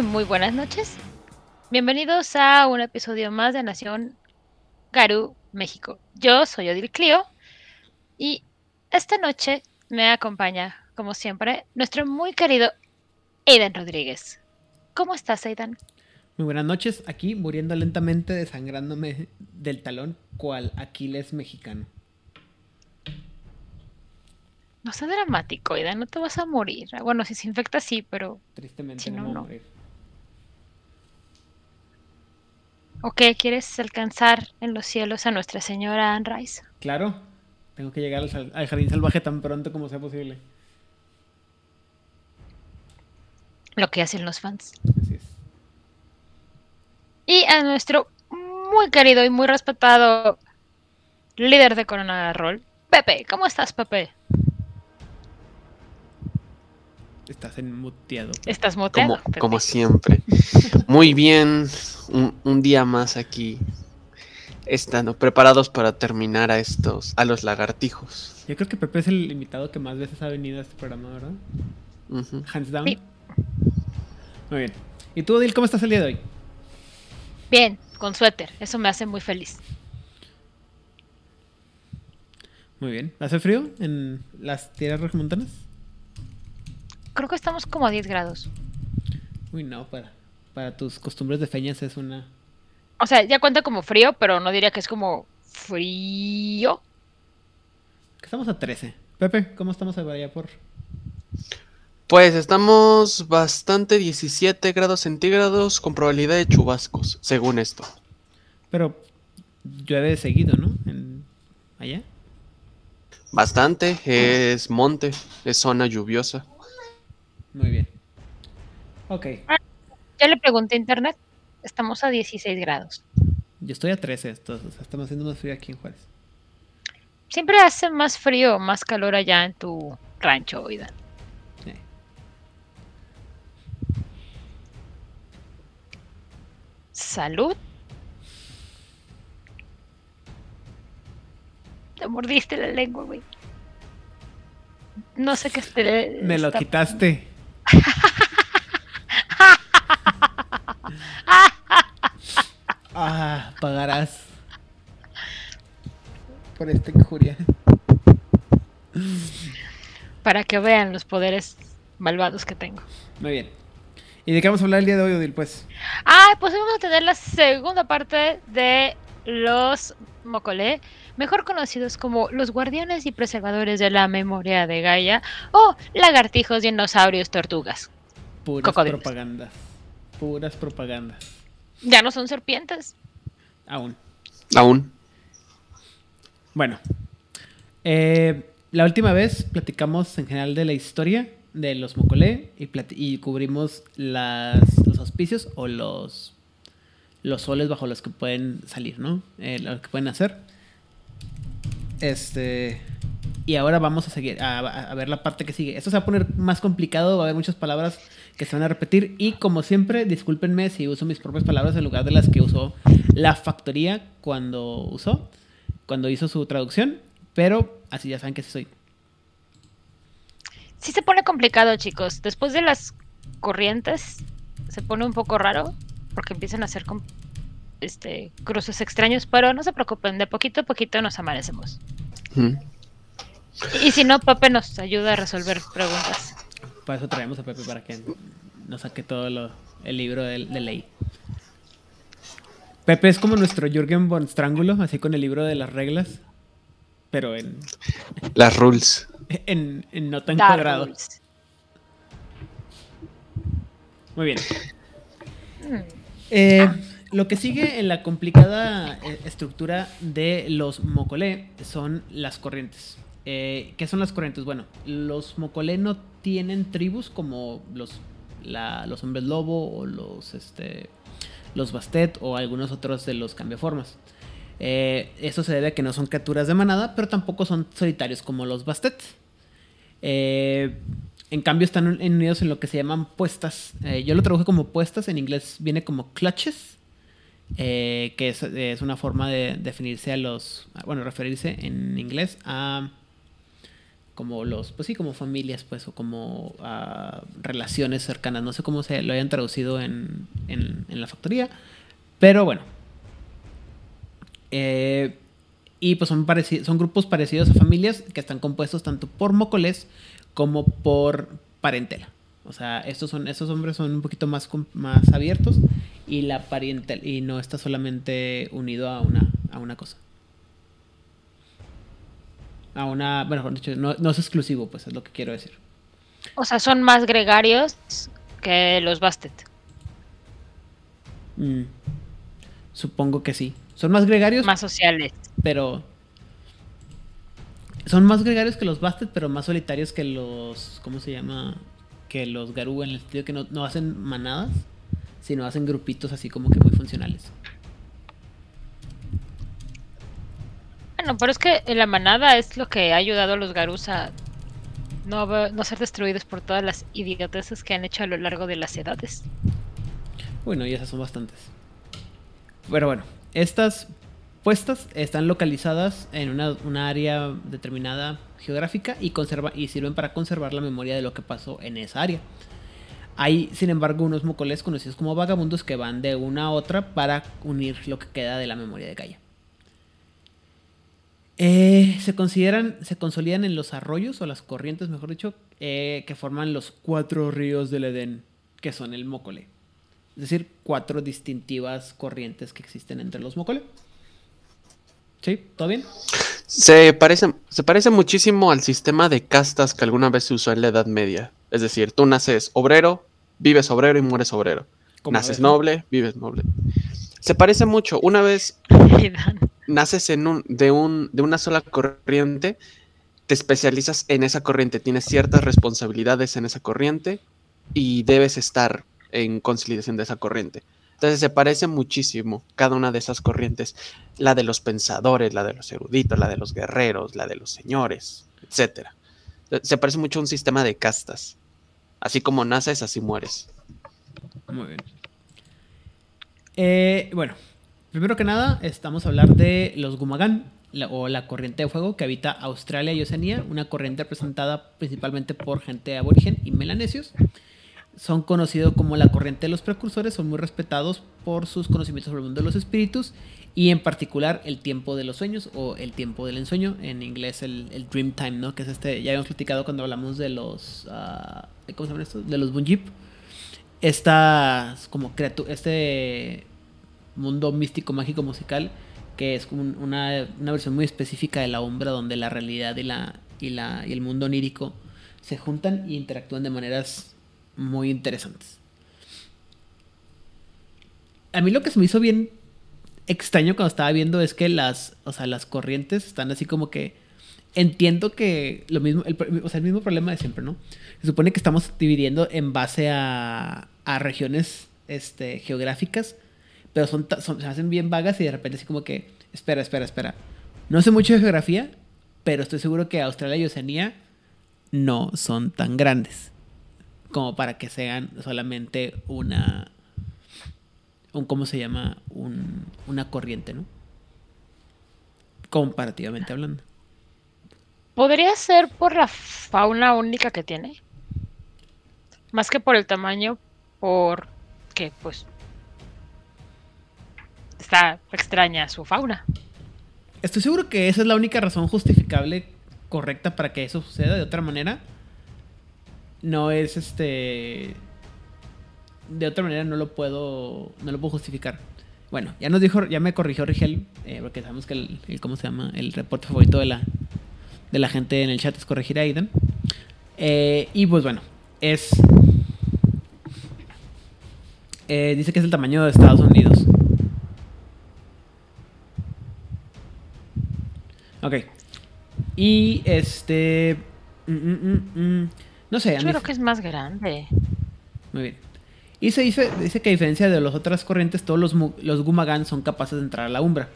Muy, muy buenas noches. Bienvenidos a un episodio más de Nación Garú, México. Yo soy Odil Clio y esta noche me acompaña, como siempre, nuestro muy querido Aidan Rodríguez. ¿Cómo estás, Aidan? Muy buenas noches, aquí muriendo lentamente, desangrándome del talón, cual Aquiles mexicano. No sea dramático, Aidan, no te vas a morir. Bueno, si se infecta sí, pero... Tristemente Si no, no, morir. Ok, ¿quieres alcanzar en los cielos a Nuestra Señora Anne Rice? Claro, tengo que llegar al jardín salvaje tan pronto como sea posible. Lo que hacen los fans. Así es. Y a nuestro muy querido y muy respetado líder de Corona Roll, Pepe. ¿Cómo estás, Pepe? Estás en muteado. ¿Estás muteado? Como, siempre. Muy bien, un, un día más aquí. Estando preparados para terminar a estos, a los lagartijos. Yo creo que Pepe es el invitado que más veces ha venido a este programa, ¿verdad? Hands down. Sí. Muy bien. ¿Y tú, Odil, cómo estás el día de hoy? Bien, con suéter. Eso me hace muy feliz. Muy bien. ¿Hace frío en las tierras regiomontanas? Creo que estamos como a 10 grados. Uy, no, para, para tus costumbres de feñas es una... O sea, ya cuenta como frío, pero no diría que es como frío. Estamos a 13. Pepe, ¿cómo estamos allá por...? Pues estamos bastante 17 grados centígrados con probabilidad de chubascos, según esto. Pero llueve seguido, ¿no? En... ¿Allá? Bastante, es monte, es zona lluviosa. Muy bien. Ok. Ya le pregunté a internet. Estamos a 16 grados. Yo estoy a 13, entonces o sea, estamos haciendo más frío aquí en Juárez. Siempre hace más frío, más calor allá en tu rancho, Oidan. Eh. Salud. Te mordiste la lengua, güey. No sé qué esté. Me lo está- quitaste. Pagarás. Por esta injuria. Para que vean los poderes malvados que tengo. Muy bien. ¿Y de qué vamos a hablar el día de hoy, Odil? Pues Ah, pues vamos a tener la segunda parte de los Mocolé, mejor conocidos como los guardianes y preservadores de la memoria de Gaia o lagartijos, dinosaurios, tortugas. puras Cocodrilos. propagandas. Puras propagandas. Ya no son serpientes. Aún. Aún. Bueno. eh, la última vez platicamos en general de la historia de los Mocolé y, y cubrimos las, los auspicios o los, los soles bajo los que pueden salir, ¿no? Eh, lo que pueden hacer. Este. Y ahora vamos a seguir a ver la parte que sigue. Esto se va a poner más complicado, va a haber muchas palabras que se van a repetir. Y como siempre, discúlpenme si uso mis propias palabras en lugar de las que usó la factoría cuando usó, cuando hizo su traducción. Pero así ya saben que sí soy. Sí se pone complicado, chicos. Después de las corrientes se pone un poco raro porque empiezan a hacer este cruces extraños, pero no se preocupen, de poquito a poquito nos amanecemos. Ujú. Y si no, Pepe nos ayuda a resolver preguntas. Para eso traemos a Pepe para que nos saque todo lo- el libro de, de ley. Pepe es como nuestro Jürgen von Strángulo, así con el libro de las reglas, pero en, Las rules. en, en nota en Dark cuadrado. rules. Muy bien. Mm, Eh, lo que sigue en la complicada eh, estructura de los mocolé son las corrientes. Eh, ¿Qué son las corrientes? Bueno, los mocolé no tienen tribus como los, la- los hombres lobo o los, este, los bastet o algunos otros de los cambiaformas. Eh, eso se debe a que no son criaturas de manada, pero tampoco son solitarios como los bastet. Eh, en cambio están un- unidos en lo que se llaman puestas. Eh, yo lo traduje como puestas, en inglés viene como clutches, eh, que es, es una forma de definirse a los, bueno, referirse en inglés a como los, pues sí, como familias, pues, o como ah, relaciones cercanas. No sé cómo se lo hayan traducido en, en, la factoría, pero bueno. Eh, y pues son, son grupos parecidos a familias que están compuestos tanto por mocoles como por parentela. O sea, estos son, estos hombres son un poquito más, más abiertos y la parentela y no está solamente unido a una, a una cosa. A una, bueno, no, no es exclusivo, pues es lo que quiero decir. O sea, son más gregarios que los Bastet. Mm, supongo que sí. Son más gregarios. Más sociales. Pero son más gregarios que los Bastet, pero más solitarios que los. ¿Cómo se llama? Que los Garú, en el sentido que no, hacen manadas, sino hacen grupitos así como que muy funcionales. Bueno, pero es que la manada es lo que ha ayudado a los Garús a no, no ser destruidos por todas las idioteces que han hecho a lo largo de las edades. Bueno, y esas son bastantes. Pero bueno, estas puestas están localizadas en una, área determinada geográfica y, conserva, y sirven para conservar la memoria de lo que pasó en esa área. Hay, sin embargo, unos mocoles conocidos como vagabundos que van de una a otra para unir lo que queda de la memoria de Gaia. Eh, se consideran, se consolidan en los arroyos o las corrientes, mejor dicho, eh, que forman los cuatro ríos del Edén, que son el Mocole. Es decir, cuatro distintivas corrientes que existen entre los Mocole. ¿Sí? ¿Todo bien? Se parece, se parece muchísimo al sistema de castas que alguna vez se usó en la Edad Media. Es decir, tú naces obrero, vives obrero y mueres obrero. Naces noble, vives noble. Se parece mucho. Una vez naces en de, un, de una sola corriente, te especializas en esa corriente, tienes ciertas responsabilidades en esa corriente y debes estar en conciliación de esa corriente. Entonces se parece muchísimo cada una de esas corrientes, la de los pensadores, la de los eruditos, la de los guerreros, la de los señores, etc. Se parece mucho a un sistema de castas. Así como naces, así mueres. Muy bien. Eh, bueno, primero que nada, estamos a hablar de los Gumagan, o la corriente de fuego que habita Australia y Oceanía, una corriente representada principalmente por gente aborigen y melanesios son conocidos como la corriente de los precursores, son muy respetados por sus conocimientos sobre el mundo de los espíritus y en particular el tiempo de los sueños o el tiempo del ensueño, en inglés el, dream time, ¿no? Que es este, ya habíamos platicado cuando hablamos de los, uh, ¿cómo se llama esto? De los Bunjip. Estas, como criatura, este mundo místico, mágico, musical, que es como una, una, versión muy específica de la Umbra, donde la realidad y, la, y, la, y el mundo onírico se juntan y interactúan de maneras muy interesantes. A mí lo que se me hizo bien extraño cuando estaba viendo es que las, o sea, las corrientes están así como que entiendo que lo mismo, el, o sea, el mismo problema de siempre, ¿no? Se supone que estamos dividiendo en base a, a regiones este, geográficas, pero son, se hacen bien vagas y de repente así como que, espera, espera, espera. No sé mucho de geografía, pero estoy seguro que Australia y Oceanía no son tan grandes como para que sean solamente una, un, ¿cómo se llama? Un, una corriente, ¿no? Comparativamente hablando. ¿Podría ser por la fauna única que tiene? Más que por el tamaño, por que pues está extraña su fauna. Estoy seguro que esa es la única razón justificable correcta para que eso suceda. De otra manera, no es este de otra manera no lo puedo no lo puedo justificar bueno ya nos dijo ya me corrigió Rigel eh, porque sabemos que el, cómo se llama el reporte favorito de la de la gente en el chat es corregir a Aiden eh, y pues bueno es eh, dice que es el tamaño de Estados Unidos ok y este mm, mm, mm, no sé. Yo creo que es más grande. Muy bien. Y se dice, dice que a diferencia de las otras corrientes, todos los, los Gumagan son capaces de entrar a la Umbra.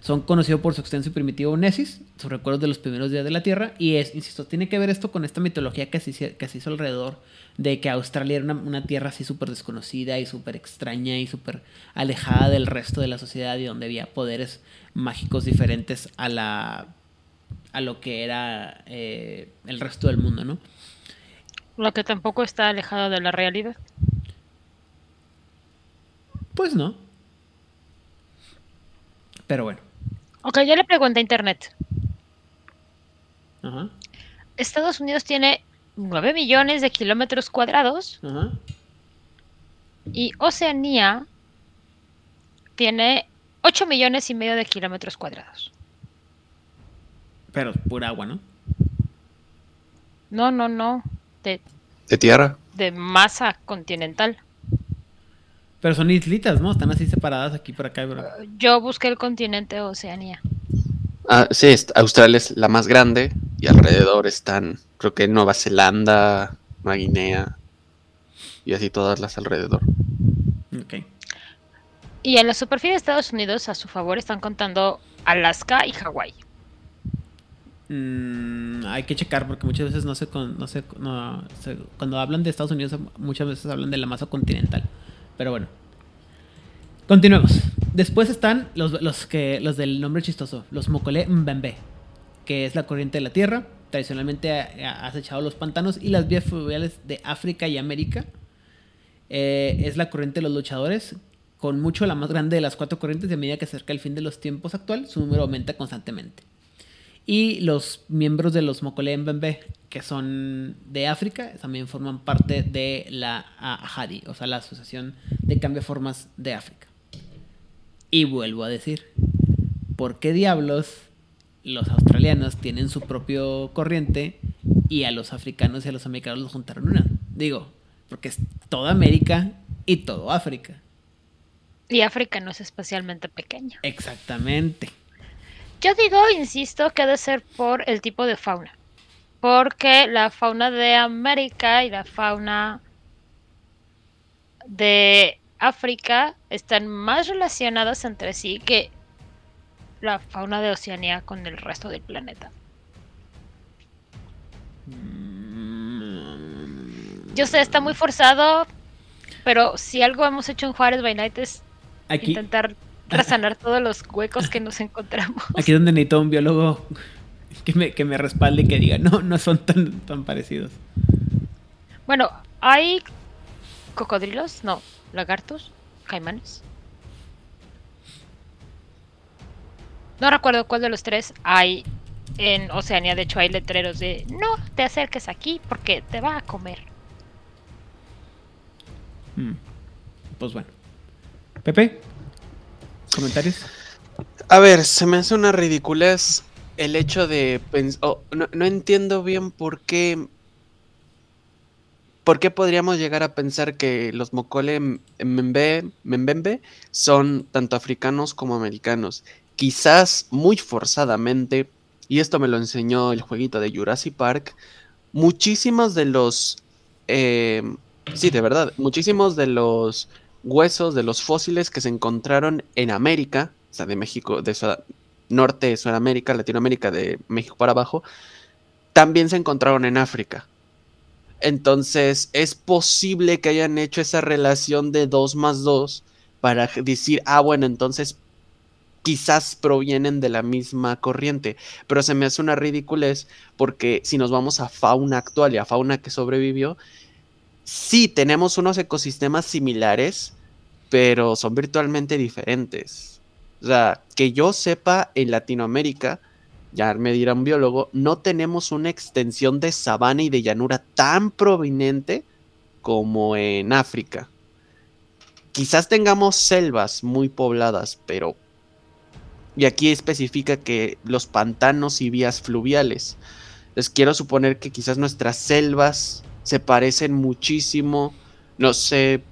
Son conocidos por su extenso y primitivo Nesis, sus recuerdos de los primeros días de la Tierra. Y es, insisto, tiene que ver esto con esta mitología que se, que se hizo alrededor de que Australia era una, tierra así súper desconocida y súper extraña y súper alejada del resto de la sociedad y donde había poderes mágicos diferentes a la a lo que era eh, el resto del mundo, ¿no? Lo que tampoco está alejado de la realidad. Pues no. Pero bueno. Ok, yo le pregunté a Internet. Ajá. Estados Unidos tiene 9 millones de kilómetros cuadrados Ajá. y Oceanía tiene 8 millones y medio de kilómetros cuadrados. Pero pura agua, ¿no? No, no, no. De, ¿De tierra? de masa continental. Pero son islitas, ¿no? Están así separadas aquí por acá. Pero... Yo busqué el continente Oceanía. Ah, sí, Australia es la más grande y alrededor están, creo que Nueva Zelanda, Nueva Guinea y así todas las alrededor. Ok. Y en la superficie de Estados Unidos, a su favor, están contando Alaska y Hawái. Mm, hay que checar porque muchas veces no con- no no se- cuando hablan de Estados Unidos muchas veces hablan de la masa continental. Pero bueno. Continuemos. Después están los, los que los del nombre chistoso, los Mokole Mbembe, que es la corriente de la Tierra. Tradicionalmente ha ha acechado los pantanos y las vías fluviales de África y América. Eh, es la corriente de los luchadores, con mucho la más grande de las cuatro corrientes. Y a medida que se acerca el fin de los tiempos actual, su número aumenta constantemente. Y los miembros de los Mokole Mbembe, que son de África, también forman parte de la AHADI, o sea, la Asociación de Cambiaformas de África. Y vuelvo a decir, ¿por qué diablos los australianos tienen su propio corriente y a los africanos y a los americanos los juntaron una? Digo, porque es toda América y todo África. Y África no es especialmente pequeño. Exactamente. Yo digo, insisto, que ha de ser por el tipo de fauna. Porque la fauna de América y la fauna de África están más relacionadas entre sí que la fauna de Oceanía con el resto del planeta. Yo sé, está muy forzado, pero si algo hemos hecho en Juárez by Night es Aquí, intentar resanar todos los huecos que nos encontramos. aquí es donde necesito un biólogo que me, que me respalde y que diga, no, no son tan, tan parecidos. Bueno, hay cocodrilos, no, lagartos, caimanes. No recuerdo cuál de los tres hay en Oceanía. De hecho, hay letreros de no te acerques aquí porque te va a comer. Mm. Pues bueno. Pepe, comentarios. A ver, se me hace una ridiculez el hecho de no, entiendo bien por qué... ¿Por qué podríamos llegar a pensar que los Mokole Mbembe, Mbembe son tanto africanos como americanos? Quizás muy forzadamente, y esto me lo enseñó el jueguito de Jurassic Park, muchísimos de los... eh, sí, de verdad, muchísimos de los huesos, de los fósiles que se encontraron en América, o sea, de México, de norte, Sudamérica, Latinoamérica, de México para abajo, también se encontraron en África. Entonces, es posible que hayan hecho esa relación de 2 más 2 para decir, ah, bueno, entonces quizás provienen de la misma corriente. Pero se me hace una ridiculez porque si nos vamos a fauna actual y a fauna que sobrevivió, sí tenemos unos ecosistemas similares, pero son virtualmente diferentes. O sea, que yo sepa, en Latinoamérica, ya me dirá un biólogo, no tenemos una extensión de sabana y de llanura tan prominente como en África. Quizás tengamos selvas muy pobladas, pero... Y aquí especifica que los pantanos y vías fluviales. Les quiero suponer que quizás nuestras selvas se parecen muchísimo. No sé,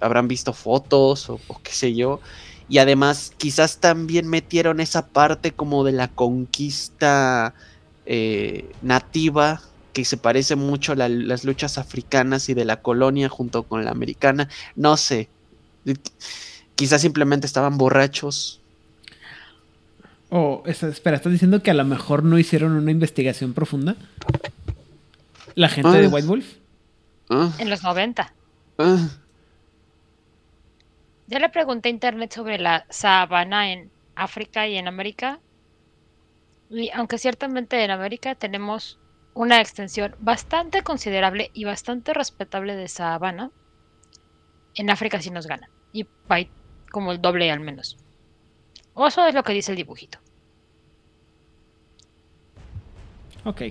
habrán visto fotos o, qué sé yo. Y además, quizás también metieron esa parte como de la conquista eh, nativa, que se parece mucho a la- las luchas africanas y de la colonia junto con la americana. No sé. Quizás simplemente estaban borrachos. O, es- espera, ¿estás diciendo que a lo mejor no hicieron una investigación profunda? ¿La gente de Ah. White Wolf? Ah, En los 90. ah. Ya le pregunté a internet sobre la sabana en África y en América. Y aunque ciertamente en América tenemos una extensión bastante considerable y bastante respetable de sabana, en África sí nos gana. Y hay como el doble al menos. O eso es lo que dice el dibujito. Ok.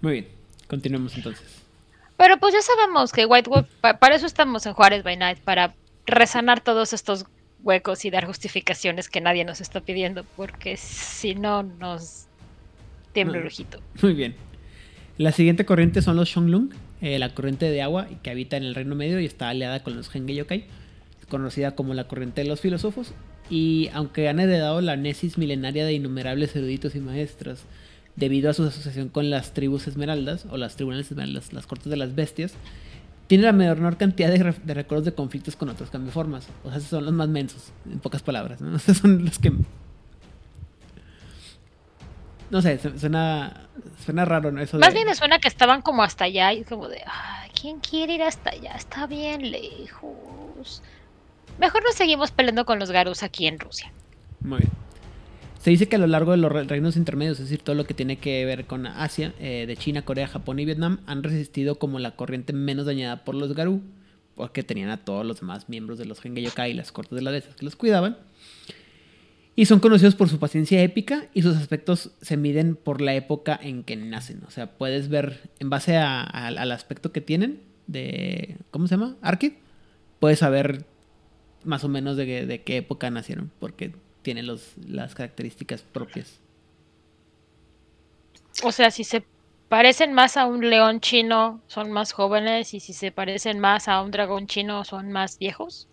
Muy bien. Continuemos entonces. Pero pues ya sabemos que White Wolf, pa- para eso estamos en Juárez by Night, para resanar todos estos huecos y dar justificaciones que nadie nos está pidiendo, porque si no nos tiembla el ojito. Muy bien. La siguiente corriente son los Shonglung, eh, la corriente de agua que habita en el Reino Medio y está aliada con los Henge Yokai, conocida como la corriente de los filósofos. Y aunque han heredado la nesis milenaria de innumerables eruditos y maestros, debido a su asociación con las tribus esmeraldas, o las tribunales esmeraldas, las cortes de las bestias, tiene la menor cantidad de, de recuerdos de conflictos con otros cambioformas. O sea, son los más mensos, en pocas palabras, ¿no? Esos son los que no sé, su- suena, suena raro, ¿no? Eso Más de- bien me suena que estaban como hasta allá y como de, "Ay, ¿quién quiere ir hasta allá? Está bien lejos. Mejor nos seguimos peleando con los Garus aquí en Rusia. Muy bien. Se dice que a lo largo de los re- reinos intermedios, es decir, todo lo que tiene que ver con Asia, eh, de China, Corea, Japón y Vietnam, han resistido como la corriente menos dañada por los Garú, porque tenían a todos los demás miembros de los Gengai Yokai y las cortes de las bestias que los cuidaban. Y son conocidos por su paciencia épica y sus aspectos se miden por la época en que nacen. O sea, puedes ver en base al aspecto que tienen de... ¿Cómo se llama? Arkid. Puedes saber más o menos de qué época nacieron, porque tienen los, las características propias. O sea, si se parecen más a un león chino, son más jóvenes, y si se parecen más a un dragón chino, son más viejos.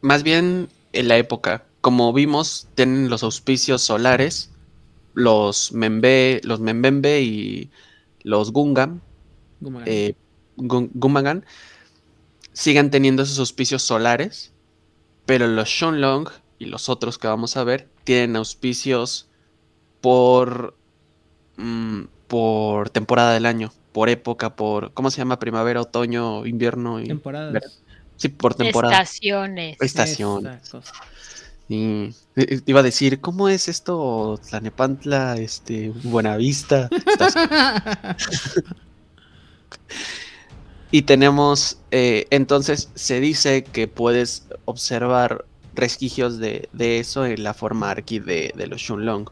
Más bien en la época. Como vimos, tienen los auspicios solares, los Membe, los Membembe y los Gungam, Gumagan. eh, Gumagan, sigan teniendo esos auspicios solares, pero los Shunlong y los otros que vamos a ver tienen auspicios por, mm, por temporada del año, por época, por, ¿cómo se llama? Primavera, otoño, invierno y... Temporadas. Sí, por temporada. Estaciones. Cosa. Y iba a decir, ¿cómo es esto? Tlanepantla, este, Buenavista. Y tenemos, eh, entonces se dice que puedes observar resquigios de, de eso en la forma arqui de, los Shunlong,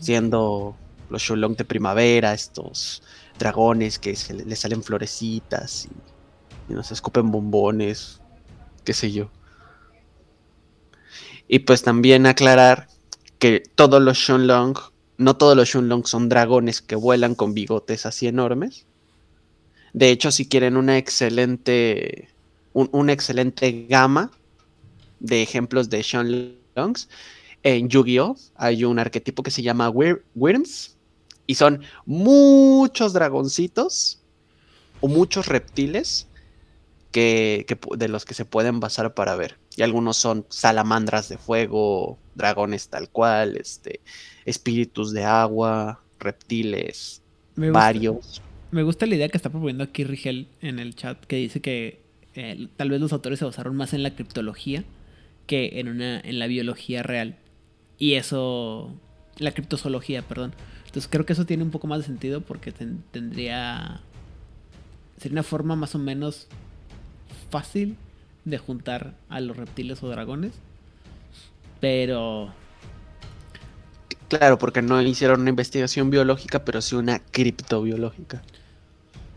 siendo los Shunlong de primavera, estos dragones que le, le salen florecitas y, nos escupen bombones, qué sé yo. Y pues también aclarar que todos los Shunlong, no todos los Shunlong son dragones que vuelan con bigotes así enormes. De hecho, si quieren una excelente, un- una excelente gama de ejemplos de Shunlongs, en Yu-Gi-Oh! hay un arquetipo que se llama Wyrms y son muchos dragoncitos o muchos reptiles que, de los que se pueden basar para ver. Y algunos son salamandras de fuego, dragones tal cual, este, espíritus de agua, reptiles, Me gusta, varios. me gusta la idea que está proponiendo aquí Rigel en el chat, que dice que eh, tal vez los autores se basaron más en la criptología que en, una, en la biología real. Y eso, la criptozoología, perdón. Entonces creo que eso tiene un poco más de sentido porque ten- tendría... Sería una forma más o menos fácil de juntar a los reptiles o dragones. Pero Claro, porque no hicieron una investigación biológica, pero sí una criptobiológica.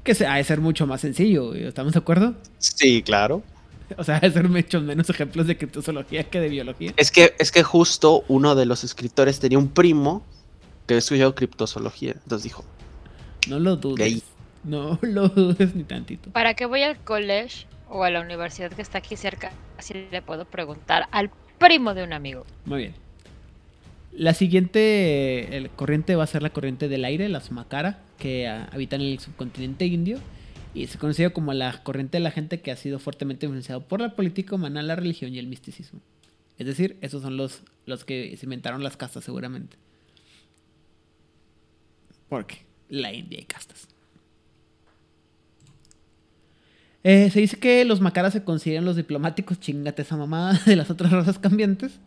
que se, ha de ser mucho más sencillo, ¿estamos de acuerdo? Sí, claro. O sea, ha de ser mucho menos ejemplos de criptozoología que de biología. Es que, es que justo uno de los escritores tenía un primo que estudió criptozoología. Entonces dijo, No lo dudes. Gay. No lo dudes ni tantito. Para que voy al college o a la universidad que está aquí cerca, así le puedo preguntar al primo de un amigo. Muy bien. La siguiente el corriente va a ser la corriente del aire, las Makara, que ah, habitan en el subcontinente indio. Y se conoce como la corriente de la gente que ha sido fuertemente influenciado por la política humana, la religión y el misticismo. Es decir, esos son los, los que se inventaron las castas seguramente. Porque la India hay castas. Eh, se dice que los macaras se consideran los diplomáticos, chingate esa mamada, de las otras razas cambiantes.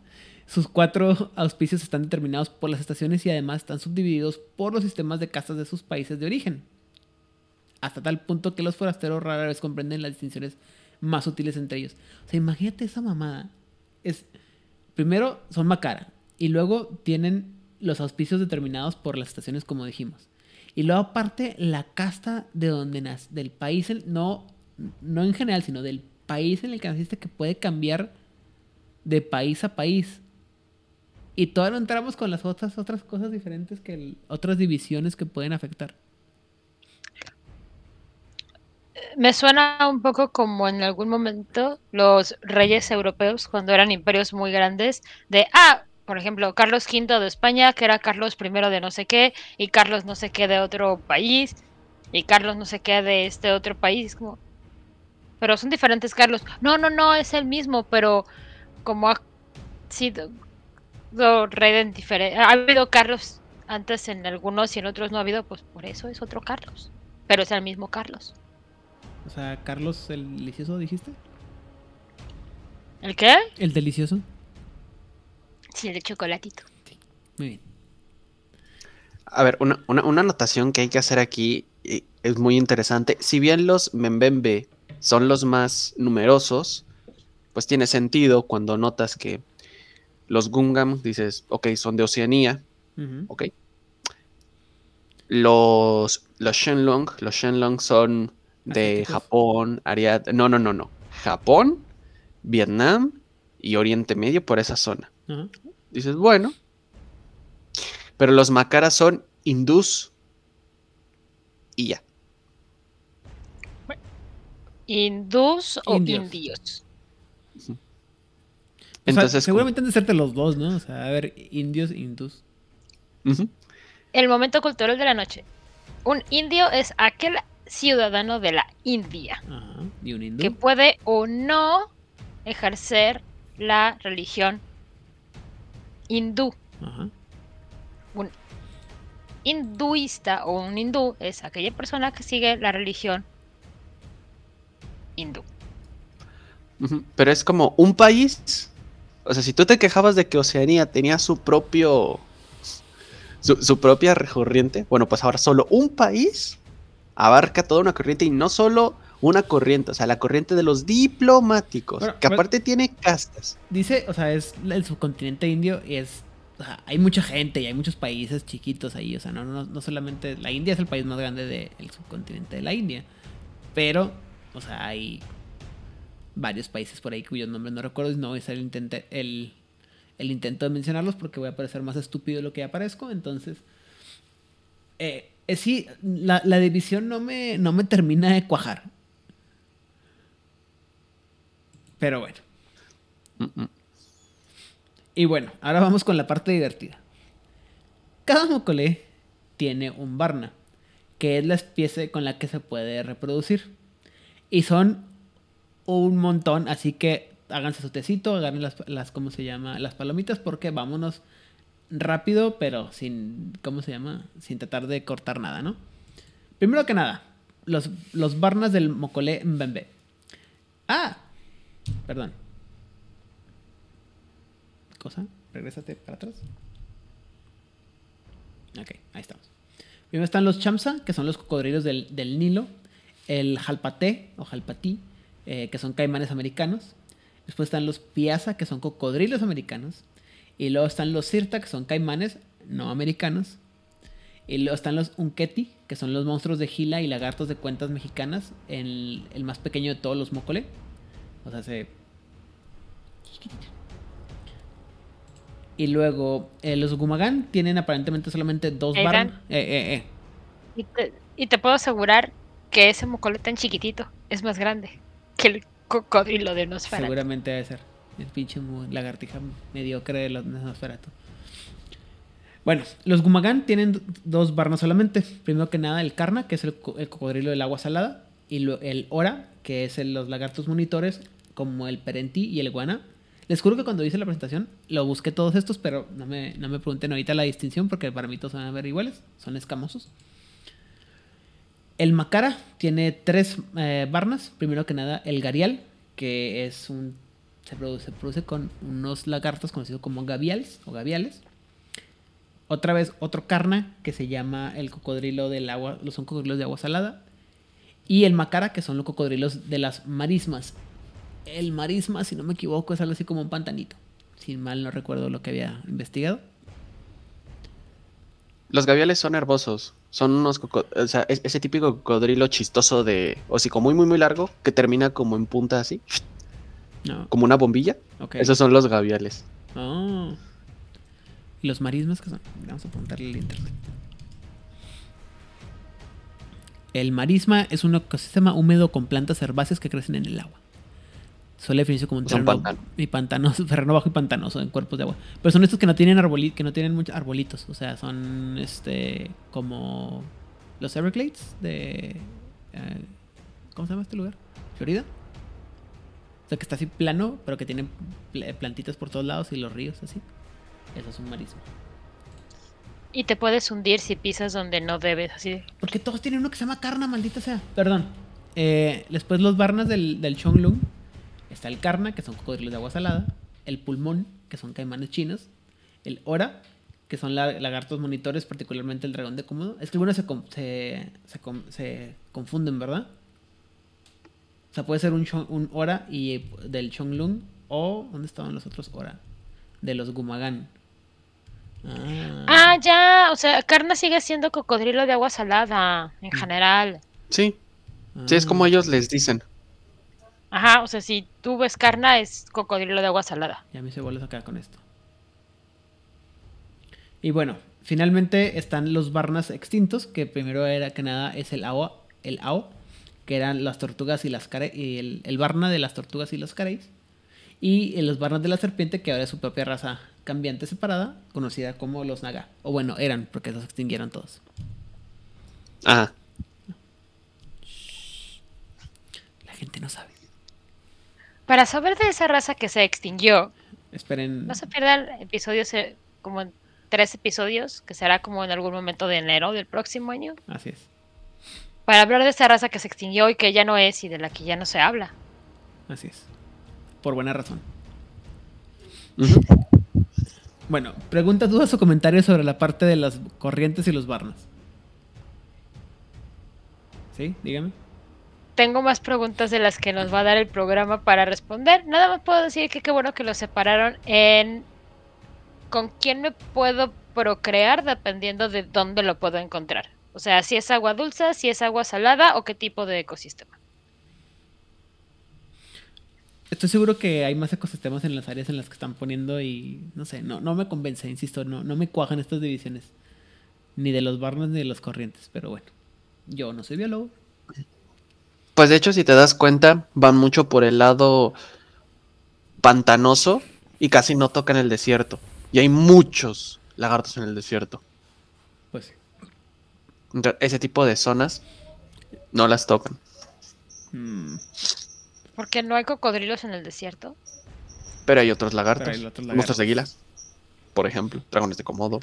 Sus cuatro auspicios están determinados por las estaciones y además están subdivididos por los sistemas de castas de sus países de origen. Hasta tal punto que los forasteros rara vez comprenden las distinciones más útiles entre ellos. O sea, imagínate esa mamada. Es, primero son Macara y luego tienen los auspicios determinados por las estaciones como dijimos. Y luego aparte la casta de donde nace, del país, no, no en general, sino del país en el que naciste que puede cambiar de país a país. Y todavía no entramos con las otras, otras cosas diferentes que otras divisiones que pueden afectar. Me suena un poco como en algún momento los reyes europeos, cuando eran imperios muy grandes, de, ah, por ejemplo, Carlos V de España, que era Carlos I de no sé qué, y Carlos no sé qué de otro país, y Carlos no sé qué de este otro país, como... Pero son diferentes Carlos. No, no, no, es el mismo, pero como ha sido ha habido Carlos antes en algunos y en otros no ha habido, pues por eso es otro Carlos. Pero es el mismo Carlos. O sea, Carlos el delicioso, dijiste. ¿El qué? El delicioso. Sí, el de chocolatito. muy bien. A ver, una, una, anotación que hay que hacer aquí es muy interesante. Si bien los Membembe son los más numerosos, pues tiene sentido cuando notas que los Gungam, dices, ok, son de Oceanía. Ok. Los, los Shenlong, los Shenlong son de Japón, Ariad. No, no, no, no. Japón, Vietnam y Oriente Medio por esa zona. Dices, bueno. Pero los Macaras son hindús y ya. ¿Hindús o indios? Entonces, seguramente han de serte los dos, ¿no? O sea, a ver, indios, hindús. El momento cultural de la noche. Un indio es aquel ciudadano de la India ¿Y un hindú? que puede o no ejercer la religión hindú. Un hinduista o un hindú es aquella persona que sigue la religión hindú. Pero es como un país o sea, si tú te quejabas de que Oceanía tenía su propio. Su, propia corriente, bueno, pues ahora solo un país abarca toda una corriente y no solo una corriente, o sea, la corriente de los diplomáticos, que aparte tiene castas. Dice, o sea, es el subcontinente indio y es. O sea, hay mucha gente y hay muchos países chiquitos ahí, o sea, no, no, no solamente. La India es el país más grande del subcontinente de la India, pero, o sea, hay varios países por ahí cuyos nombres no recuerdo y no voy a hacer el, el, intento de mencionarlos porque voy a parecer más estúpido de lo que ya parezco. Entonces, eh, eh, sí, la, división no me, no me termina de cuajar. Pero bueno. Y bueno, ahora vamos con la parte divertida. Cada mocole tiene un Varna, que es la especie con la que se puede reproducir. Y son un montón, así que háganse su tecito, agarren las, las, ¿cómo se llama? Las palomitas, porque vámonos rápido, pero sin, ¿cómo se llama? Sin tratar de cortar nada, ¿no? Primero que nada, los, los barnas del Mocolé Mbembe. Ah, perdón. ¿Cosa? Regrésate para atrás. Ok, ahí estamos. Primero están los chamsa, que son los cocodrilos del, del Nilo. El jalpaté o jalpatí, eh, que son caimanes americanos. Después están los piazza, que son cocodrilos americanos. Y luego están los sirta, que son caimanes no americanos. Y luego están los unketi, que son los monstruos de gila y lagartos de cuentas mexicanas. El, el más pequeño de todos los mocole. O sea, se... Y luego eh, los gumagán tienen aparentemente solamente dos barras. Eh, y, te, y te puedo asegurar que ese mocole tan chiquitito es más grande que el cocodrilo de Nosferatu. Seguramente debe ser. El pinche lagartija mediocre de los Nosferatu. Bueno, los Gumagán tienen dos barnas solamente. Primero que nada, el Karna, que es el, cocodrilo del agua salada. Y el Ora, que es los lagartos monitores, como el Perenti y el Guana. Les juro que cuando hice la presentación lo busqué todos estos, pero no me, no me pregunten ahorita la distinción porque para mí todos van a ver iguales. Son escamosos. El Macara tiene tres eh, barnas. Primero que nada, el Garial, que es un Se produce, produce con unos lagartos conocidos como gaviales o gaviales. Otra vez otro carna que se llama el cocodrilo del agua, los son cocodrilos de agua salada. Y el macara que son los cocodrilos de las marismas. El marisma, si no me equivoco, es algo así como un pantanito. Si mal no recuerdo lo que había investigado. Los gaviales son herbosos. Son unos o sea, es- ese típico cocodrilo chistoso de hocico muy muy muy largo que termina como en punta así, No, como una bombilla. Esos son los gaviales. Oh. ¿Y los marismas que son? Vamos a apuntarle el internet. El marisma es un ecosistema húmedo con plantas herbáceas que crecen en el agua. Suele definirse como un terreno, pantano. y pantanoso, terreno bajo y pantanoso en cuerpos de agua. Pero son estos que no tienen arbolitos, que no tienen muchos arbolitos. O sea, son este como los Everglades de eh, ¿cómo se llama este lugar? Florida. Sea, que está así plano, pero que tiene pl- plantitas por todos lados y los ríos así. Eso es un marisma. Y te puedes hundir si pisas donde no debes, así. Porque todos tienen uno que se llama Karna, maldita sea. Perdón. Eh, después los Barnas del, del Chonglung. Está el Karna, que son cocodrilos de agua salada. El Pulmón, que son caimanes chinos. El Ora, que son la- lagartos monitores, particularmente el dragón de Komodo. Es que algunos se, se, se se confunden, ¿verdad? O sea, puede ser un, un Ora y del Chonglung. O, ¿dónde estaban los otros Ora? De los Gumagan. Ah. Ah, ya. O sea, Carna sigue siendo cocodrilo de agua salada, en Mm. general. Sí, sí es como Ah. ellos les dicen. Ajá, o sea, si tú ves Carna, es cocodrilo de agua salada. Ya me hice bolas acá con esto. Y bueno, finalmente están los Barnas extintos, que primero era que nada es el Ao, el Ao que eran las tortugas y las care y el, el Barna de las tortugas y los careis. Y los Barnas de la serpiente, que ahora es su propia raza cambiante separada, conocida como los Naga. O bueno, eran, porque los extinguieron todos. Ajá. La gente no sabe. Para saber de esa raza que se extinguió, Esperen. no se pierdan episodios, eh, como en tres episodios, que será como en algún momento de enero del próximo año, Así es. Para hablar de esa raza que se extinguió y que ya no es y de la que ya no se habla. Así es. Por buena razón. Bueno, preguntas, dudas o comentarios sobre la parte de las corrientes y los barnas. ¿Sí? Dígame. Tengo más preguntas de las que nos va a dar el programa para responder. Nada más puedo decir que qué bueno que lo separaron en con quién me puedo procrear dependiendo de dónde lo puedo encontrar. O sea, si es agua dulce, si es agua salada o qué tipo de ecosistema. Estoy seguro que hay más ecosistemas en las áreas en las que están poniendo y no sé, no, no me convence, insisto, no, no me cuajan estas divisiones. Ni de los barnas ni de los corrientes, pero bueno. Yo no soy biólogo. Pues de hecho, si te das cuenta, van mucho por el lado pantanoso y casi no tocan el desierto. Y hay muchos lagartos en el desierto. Ese tipo de zonas no las tocan. Mm, Porque no hay cocodrilos en el desierto. Pero hay otros lagartos. Hay otros Monstruos lagartos. de águilas. Por ejemplo, dragones de Komodo.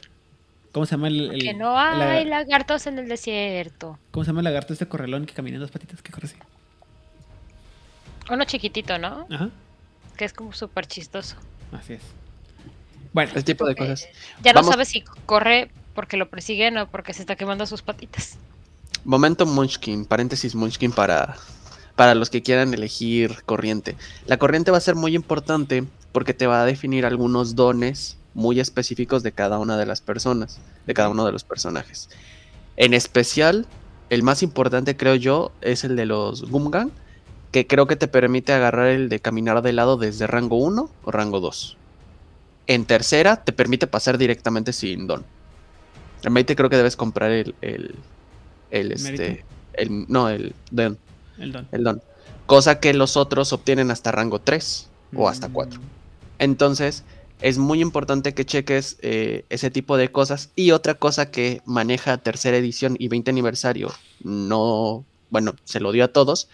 ¿Cómo se llama el, el- Que no hay lagar- lagartos en el desierto. ¿Cómo se llama el lagarto este correlón que camina en dos patitas? ¿Qué corre así? Uno chiquitito, ¿no? Ajá, Que es como súper chistoso. así es. Bueno, Ese tipo de Eh, cosas. Ya no sabes si corre porque lo persiguen o porque se está quemando sus patitas. Momento Munchkin, paréntesis Munchkin para, para los que quieran elegir corriente. La corriente va a ser muy importante porque te va a definir algunos dones muy específicos de cada una de las personas, de cada uno de los personajes. En especial, el más importante creo yo es el de los Gumgang, que creo que te permite agarrar el de caminar de lado desde rango 1 o rango 2. En tercera, te permite pasar directamente sin don. En 20 creo que debes comprar el, el, el, este, Mérito. el, no, el don, el don. el don. Cosa que los otros obtienen hasta rango 3 o hasta Mm, 4. Entonces, es muy importante que cheques eh, ese tipo de cosas. Y otra cosa que maneja tercera edición y 20 aniversario, no, bueno, se lo dio a todos,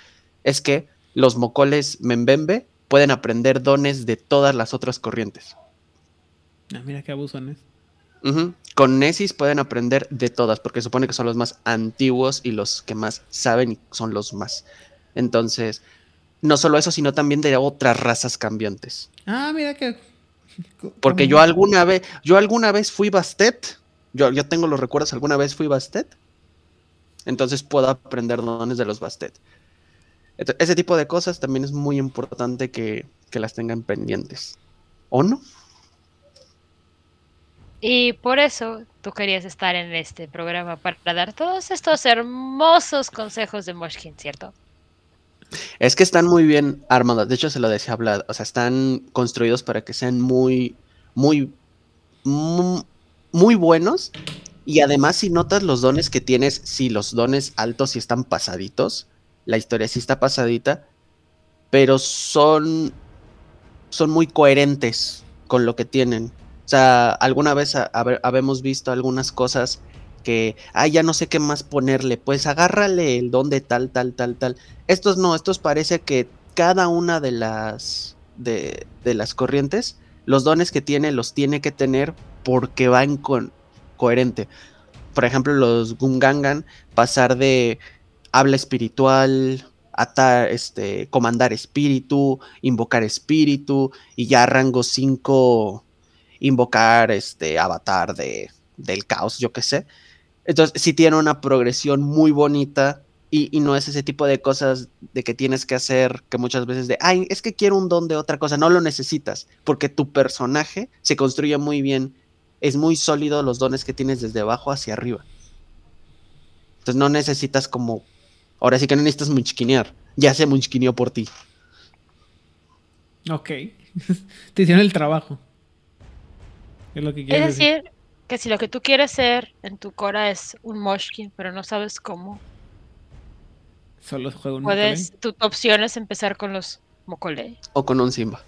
es que los mocoles Membembe pueden aprender dones de todas las otras corrientes. Ah, mira qué abusones. Con Nesis pueden aprender de todas, porque supone que son los más antiguos y los que más saben y son los más. Entonces, no solo eso, sino también de otras razas cambiantes. Ah, mira que. Porque yo alguna vez, yo alguna vez fui Bastet. Yo, yo tengo los recuerdos, alguna vez fui Bastet. Entonces puedo aprender dones de los Bastet. ese tipo de cosas también es muy importante que, que las tengan pendientes. ¿O no? Y por eso tú querías estar en este programa para dar todos estos hermosos consejos de Moshkin, ¿cierto? Es que están muy bien armados. De hecho, se lo decía hablar. O sea, están construidos para que sean muy, muy, muy, buenos. Y además, si notas los dones que tienes, si los dones altos sí están pasaditos, la historia sí está pasadita, pero son, son muy coherentes con lo que tienen. O sea, alguna vez habemos visto algunas cosas que, ay, ya no sé qué más ponerle, pues agárrale el don de tal, tal, tal, tal. Estos no, estos parece que cada una de las, de, las corrientes, los dones que tiene, los tiene que tener porque van con, coherente. Por ejemplo, los Gungangan, pasar de habla espiritual, atar, este, comandar espíritu, invocar espíritu, y ya rango 5 invocar este avatar de, del caos, yo qué sé. Entonces, sí tiene una progresión muy bonita y, no es ese tipo de cosas de que tienes que hacer que muchas veces de, ay, es que quiero un don de otra cosa, no lo necesitas, porque tu personaje se construye muy bien, es muy sólido los dones que tienes desde abajo hacia arriba. Entonces no necesitas como, ahora sí que no necesitas munchquinear, ya se munchquineó por ti. Ok, te hicieron el trabajo. Es, lo que es decir, que si lo que tú quieres ser en tu Cora es un Moshkin, pero no sabes cómo. Solo juego un Puedes, tu opción es empezar con los Mokole. O con un Simba.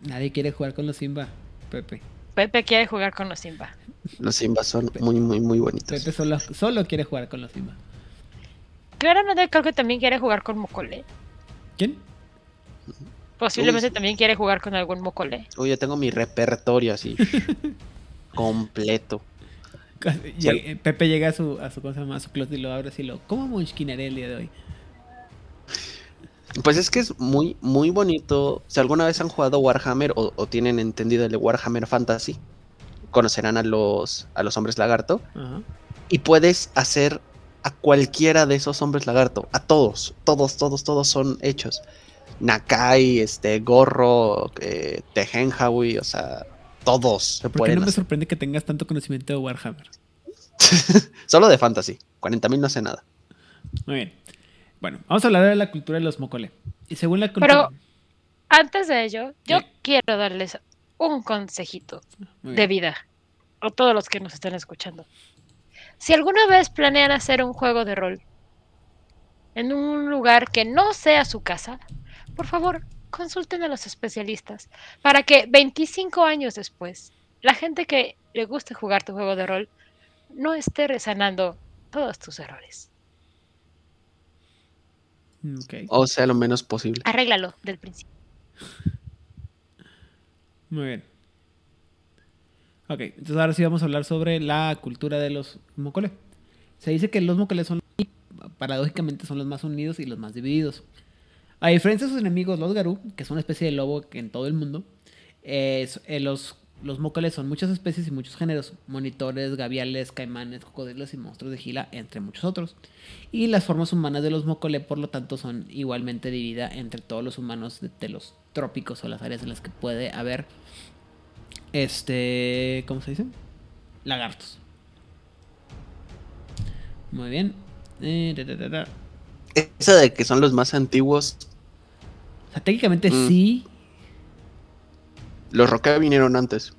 Nadie quiere jugar con los Simba, Pepe. Pepe quiere jugar con los Simba. Los Simba son muy, muy, muy bonitos. Pepe solo, solo quiere jugar con los Simba. Claramente creo que también quiere jugar con Mokole. ¿Quién? Posiblemente también quiere jugar con algún mocole. Uy, yo tengo mi repertorio así. completo. Pepe llega a su, a su cosa más, su closet y lo abre así lo. ¿Cómo munchkinaré el día de hoy? Pues es que es muy, muy bonito. Si alguna vez han jugado Warhammer o, tienen entendido el Warhammer Fantasy, conocerán a los, a los hombres lagarto. Y puedes hacer a cualquiera de esos hombres lagarto. A todos, todos, todos, todos son hechos. Nakai, este, Gorro, eh, Tejenjawi, o sea, todos se ¿Por qué no me sorprende que tengas tanto conocimiento de Warhammer? Solo de fantasy. 40.000 no hace nada. Muy bien. Bueno, vamos a hablar de la cultura de los Mokole. Y según la cultura. Pero antes de ello, yo quiero darles un consejito de vida a todos los que nos están escuchando. Si alguna vez planean hacer un juego de rol en un lugar que no sea su casa, por favor, consulten a los especialistas para que 25 años después, la gente que le guste jugar tu juego de rol no esté resanando todos tus errores. O sea, lo menos posible. Arréglalo del principio. Muy bien. Ok, entonces ahora sí vamos a hablar sobre la cultura de los mocole. Se dice que los mocole son, paradójicamente, son los más unidos y los más divididos. A diferencia de sus enemigos, los Garú, que son una especie de lobo en todo el mundo, eh, los, los son muchas especies y muchos géneros: monitores, gaviales, caimanes, cocodrilos y monstruos de gila, entre muchos otros. Y las formas humanas de los Mokole, por lo tanto, son igualmente divididas entre todos los humanos de, los trópicos o las áreas en las que puede haber. Este. ¿Cómo se dice? Lagartos. Muy bien. Eh, Esa de que son los más antiguos o sea, técnicamente mm. sí. Los Roca vinieron antes.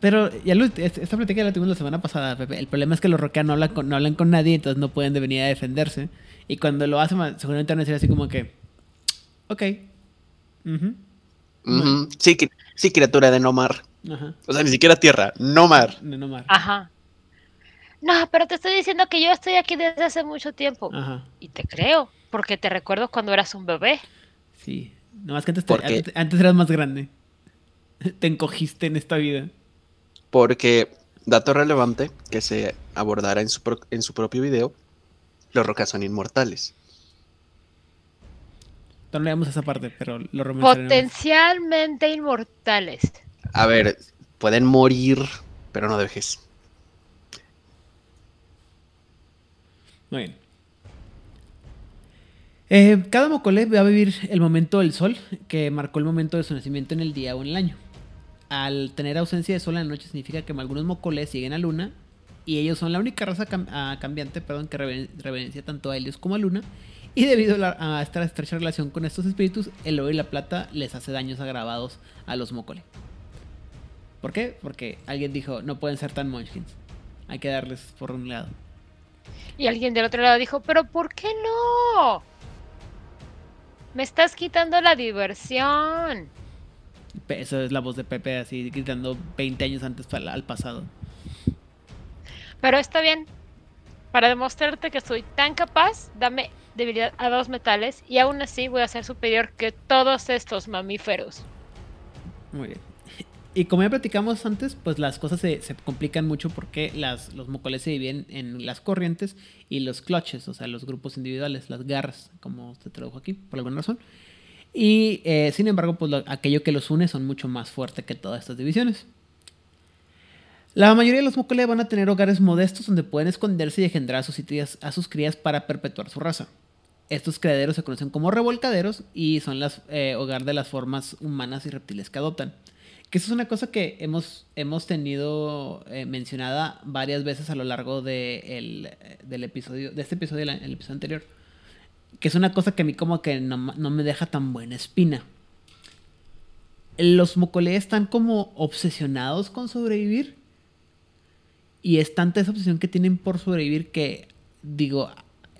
Pero ya lo, esta plática la tuvimos la semana pasada, Pepe. El problema es que los Roca no hablan con, no hablan con nadie, entonces no pueden venir a defenderse. Y cuando lo hacen, seguramente van a decir así como que. Ok. sí, sí, criatura de Nomar. Ajá. O sea, ni siquiera tierra. De Nomar. Ajá. No, pero te estoy diciendo que yo estoy aquí desde hace mucho tiempo. Ajá. Y te creo, porque te recuerdo cuando eras un bebé. Sí, nomás que antes, antes, eras más grande. Te encogiste en esta vida. Porque, dato relevante que se abordará en su, en su propio video, los rocas son inmortales. No leemos esa parte, pero lo Potencialmente inmortales. A ver, pueden morir, pero no de vejez. Muy bien. Eh, cada Mokole va a vivir el momento del sol, que marcó el momento de su nacimiento en el día o en el año. Al tener ausencia de sol en la noche significa que algunos Mokole siguen a Luna y ellos son la única raza cambiante perdón, que reverencia tanto a Helios como a Luna. Y debido a, esta estrecha relación con estos espíritus, el oro y la plata les hace daños agravados a los Mokole. ¿Por qué? Porque alguien dijo, no pueden ser tan munchkins. Hay que darles por un lado. Y alguien del otro lado dijo, pero ¿por qué no? Me estás quitando la diversión. Eso es la voz de Pepe así gritando 20 años antes al pasado. Pero está bien. Para demostrarte que soy tan capaz, dame debilidad a dos metales y aún así voy a ser superior que todos estos mamíferos. Muy bien. Y como ya platicamos antes, pues las cosas se, complican mucho porque las, los mocoles se dividen en las corrientes y los clutches, o sea, los grupos individuales, las garras, como se tradujo aquí, por alguna razón. Y eh, sin embargo, pues aquello que los une son mucho más fuerte que todas estas divisiones. La mayoría de los mocoles van a tener hogares modestos donde pueden esconderse y engendrar a sus, crías, a sus crías para perpetuar su raza. Estos criaderos se conocen como revolcaderos y son las eh, hogar de las formas humanas y reptiles que adoptan. Que eso es una cosa que hemos, hemos tenido eh, mencionada varias veces a lo largo de del episodio, de este episodio y el episodio anterior. Que es una cosa que a mí como que no, me deja tan buena espina. Los Mokole están como obsesionados con sobrevivir. Y es tanta esa obsesión que tienen por sobrevivir que, digo,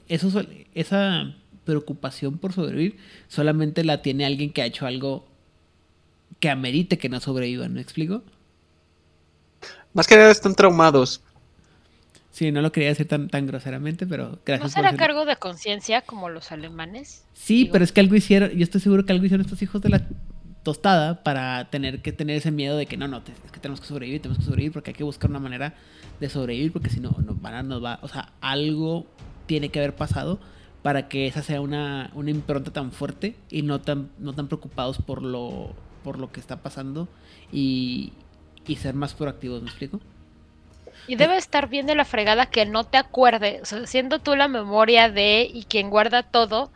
eso, esa preocupación por sobrevivir solamente la tiene alguien que ha hecho algo que amerite que no sobrevivan, ¿me explico? Más que nada están traumados. Sí, no lo quería decir tan, tan groseramente, pero gracias. ¿No será cargo de conciencia como los alemanes? Sí, pero es que algo hicieron, yo estoy seguro que algo hicieron estos hijos de la tostada para tener que tener ese miedo de que no, no, es que tenemos que sobrevivir, tenemos que sobrevivir porque hay que buscar una manera de sobrevivir porque si no, nos van a, nos va, o sea, algo tiene que haber pasado para que esa sea una, una impronta tan fuerte y no tan, no tan preocupados por lo por lo que está pasando y, y ser más proactivos, ¿me explico? Y debe estar bien de la fregada que no te acuerdes, o sea, siendo tú la memoria de y quien guarda todo,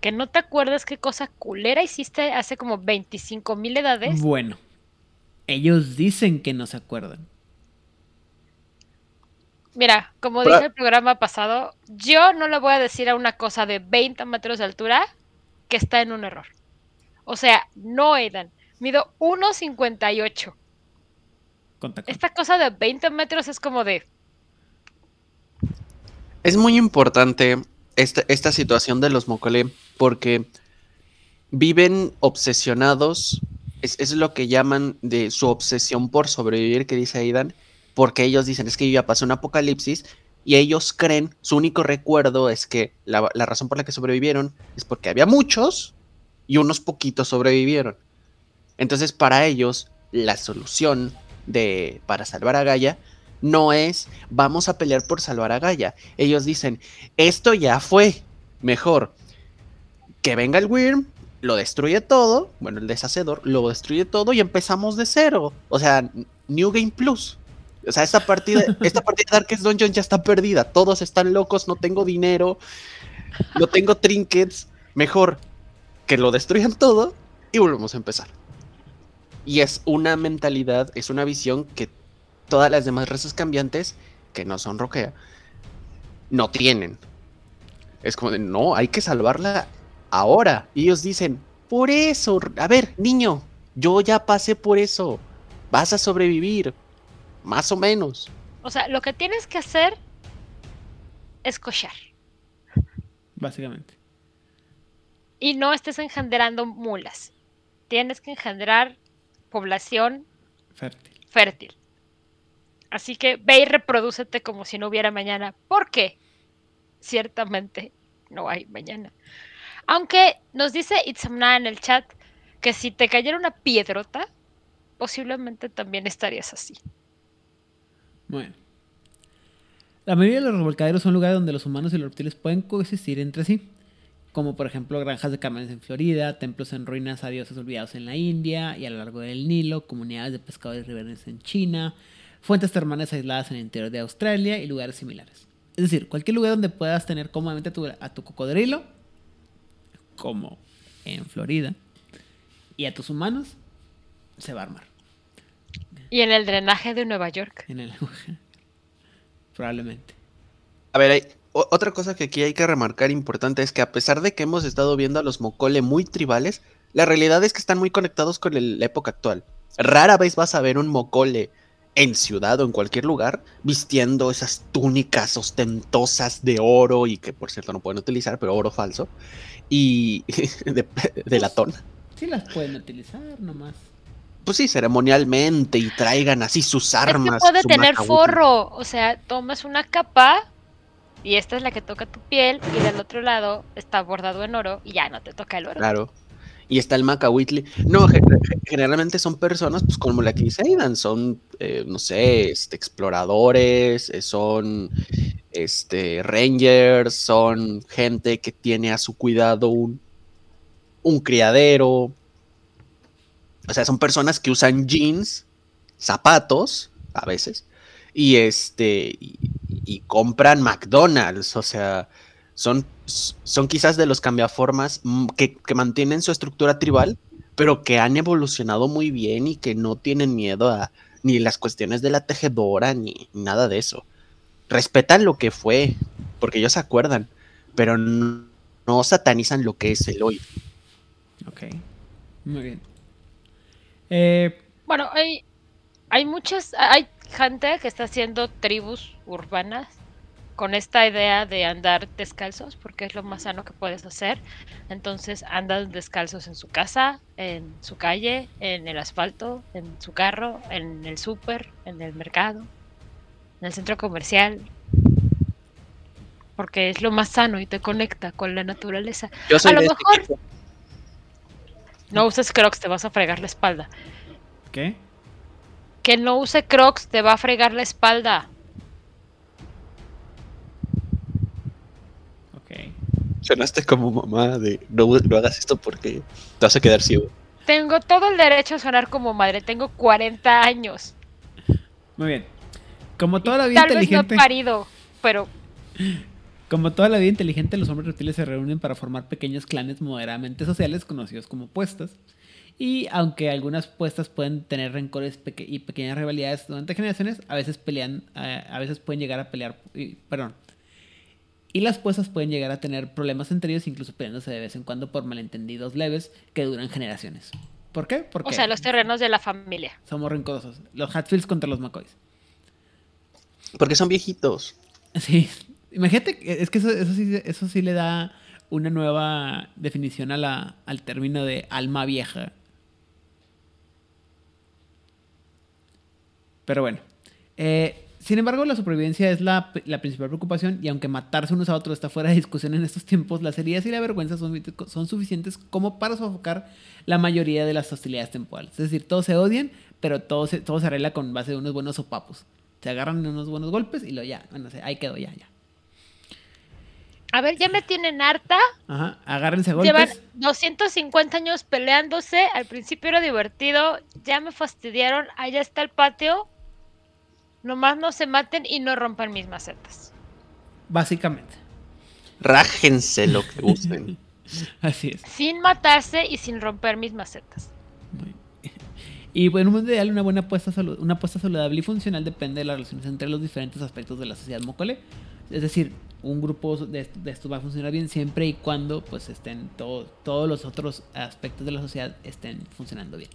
que no te acuerdes qué cosa culera hiciste hace como 25 mil edades. Bueno, ellos dicen que no se acuerdan. Mira, como dije el programa pasado, yo no le voy a decir a una cosa de 20 metros de altura que está en un error. O sea, no, Edan. Mido 1,58. Esta cosa de 20 metros es como de... Es muy importante esta, esta situación de los Mokole porque viven obsesionados, es, es, lo que llaman de su obsesión por sobrevivir, que dice Aidan, porque ellos dicen, es que ya pasó un apocalipsis, y ellos creen, su único recuerdo es que la, la razón por la que sobrevivieron es porque había muchos y unos poquitos sobrevivieron. Entonces, para ellos, la solución de para salvar a Gaia no es vamos a pelear por salvar a Gaia. Ellos dicen, esto ya fue, mejor que venga el Wyrm, lo destruye todo, bueno, el deshacedor lo destruye todo y empezamos de cero. O sea, New Game Plus. O sea, esta partida, esta partida de Darkest Dungeon ya está perdida. Todos están locos, no tengo dinero, no tengo trinkets. Mejor, que lo destruyan todo y volvemos a empezar. Y es una mentalidad, es una visión que todas las demás razas cambiantes, que no son roquea, no tienen. Es como de, no, hay que salvarla ahora. Y ellos dicen, por eso, a ver, niño, yo ya pasé por eso. Vas a sobrevivir, más o menos. O sea, lo que tienes que hacer es cochar. Básicamente y no estés engendrando mulas. Tienes que engendrar población fértil. Así que ve y reprodúcete como si no hubiera mañana. ¿Por qué? Ciertamente no hay mañana. Aunque nos dice Itzamna en el chat que si te cayera una piedrota, posiblemente también estarías así. Bueno. La mayoría de los revolcaderos son lugares donde los humanos y los reptiles pueden coexistir entre sí como por ejemplo granjas de camarones en Florida, templos en ruinas a dioses olvidados en la India y a lo largo del Nilo, comunidades de pescadores ribereños en China, fuentes termales aisladas en el interior de Australia y lugares similares. Es decir, cualquier lugar donde puedas tener cómodamente a tu, a tu cocodrilo, como en Florida, y a tus humanos, se va a armar. Y en el drenaje de Nueva York. En el... Probablemente. A ver, otra cosa que aquí hay que remarcar importante es que a pesar de que hemos estado viendo a los Mokole muy tribales, la realidad es que están muy conectados con el- la época actual. Rara vez vas a ver un Mokole en ciudad o en cualquier lugar vistiendo esas túnicas ostentosas de oro y que por cierto no pueden utilizar, pero oro falso y de, de latón. Sí las pueden utilizar nomás. Pues sí, ceremonialmente y traigan así sus Es armas. que puede su tener forro. O sea, tomas una capa y esta es la que toca tu piel y del otro lado está bordado en oro y ya no te toca el oro. Claro. Y está el Macahuitli. No, gen- gen- generalmente son personas, pues como la que dice Aidan, son, eh, no sé, este, exploradores, eh, son este, rangers, son gente que tiene a su cuidado un, un criadero. O sea, son personas que usan jeans, zapatos, a veces, y este, y compran McDonald's, o sea, son, son quizás de los cambiaformas que, que mantienen su estructura tribal, pero que han evolucionado muy bien y que no tienen miedo a ni las cuestiones de la tejedora ni nada de eso. Respetan lo que fue, porque ellos se acuerdan, pero no, no satanizan lo que es el hoy. Ok. Muy bien. Eh, Bueno, hay, hay muchas, hay gente que está haciendo tribus urbanas con esta idea de andar descalzos, porque es lo más sano que puedes hacer. Entonces andan descalzos en su casa, en su calle, en el asfalto, en su carro, en el súper, en el mercado, en el centro comercial. Porque es lo más sano y te conecta con la naturaleza. Yo soy A lo de mejor-. No uses crocs, te vas a fregar la espalda. ¿Qué? Que no use crocs, te va a fregar la espalda. Ok. Sonaste como mamá de no, no hagas esto porque te vas a quedar ciego. Tengo todo el derecho a sonar como madre, tengo 40 años. Muy bien. Como toda la vida Tal vez no inteligente. parido, pero Como toda la vida inteligente, los hombres reptiles se reúnen para formar pequeños clanes moderadamente sociales conocidos como puestas. Y aunque algunas puestas pueden tener rencores peque- y pequeñas rivalidades durante generaciones, a veces pelean, eh, a veces pueden llegar a pelear, y- perdón. Y las puestas pueden llegar a tener problemas entre ellos, incluso peleándose de vez en cuando por malentendidos leves que duran generaciones. ¿Por qué? Porque o sea, los terrenos de la familia. somos rencorosos. Los Hatfields contra los McCoys. Porque son viejitos. Sí, imagínate, es que eso, eso, sí, eso sí le da una nueva definición a la, al término de alma vieja. Pero bueno, eh, sin embargo la supervivencia es la, la principal preocupación y aunque matarse unos a otros está fuera de discusión en estos tiempos, las heridas y la vergüenza son, son suficientes como para sofocar la mayoría de las hostilidades temporales. Es decir, todos se odian, pero todo se, todo se arregla con base de unos buenos sopapos. Se agarran unos buenos golpes y lo ya, bueno, se- ahí quedó, ya, ya. A ver, ya me tienen harta. Ajá, agárrense a Llevan golpes. 250 años peleándose. Al principio era divertido. Ya me fastidiaron. Allá está el patio. Nomás no se maten y no rompan mis macetas. Básicamente. Rájense lo que gusten. Así es. Sin matarse y sin romper mis macetas. Muy bien. Y bueno, un mundo ideal, una buena apuesta, una apuesta saludable y funcional depende de las relaciones entre los diferentes aspectos de la sociedad mocole. Es decir, un grupo de, de estos va a funcionar bien siempre y cuando pues estén todo- todos los otros aspectos de la sociedad estén funcionando bien.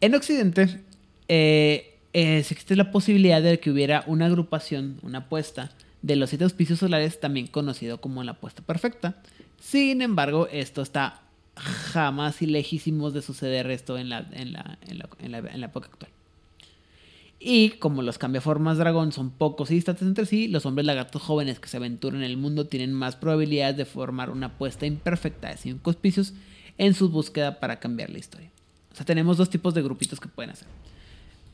En Occidente eh, eh, existe la posibilidad de que hubiera una agrupación, una apuesta de los siete auspicios solares, también conocido como la apuesta perfecta. Sin embargo, esto está jamás y de suceder esto en la, en la, en la, en la- en la época actual. Y como los cambiaformas dragón son pocos y distantes entre sí, los hombres lagartos jóvenes que se aventuran en el mundo tienen más probabilidades de formar una apuesta imperfecta de cinco auspicios en su búsqueda para cambiar la historia. O sea, tenemos dos tipos de grupitos que pueden hacer.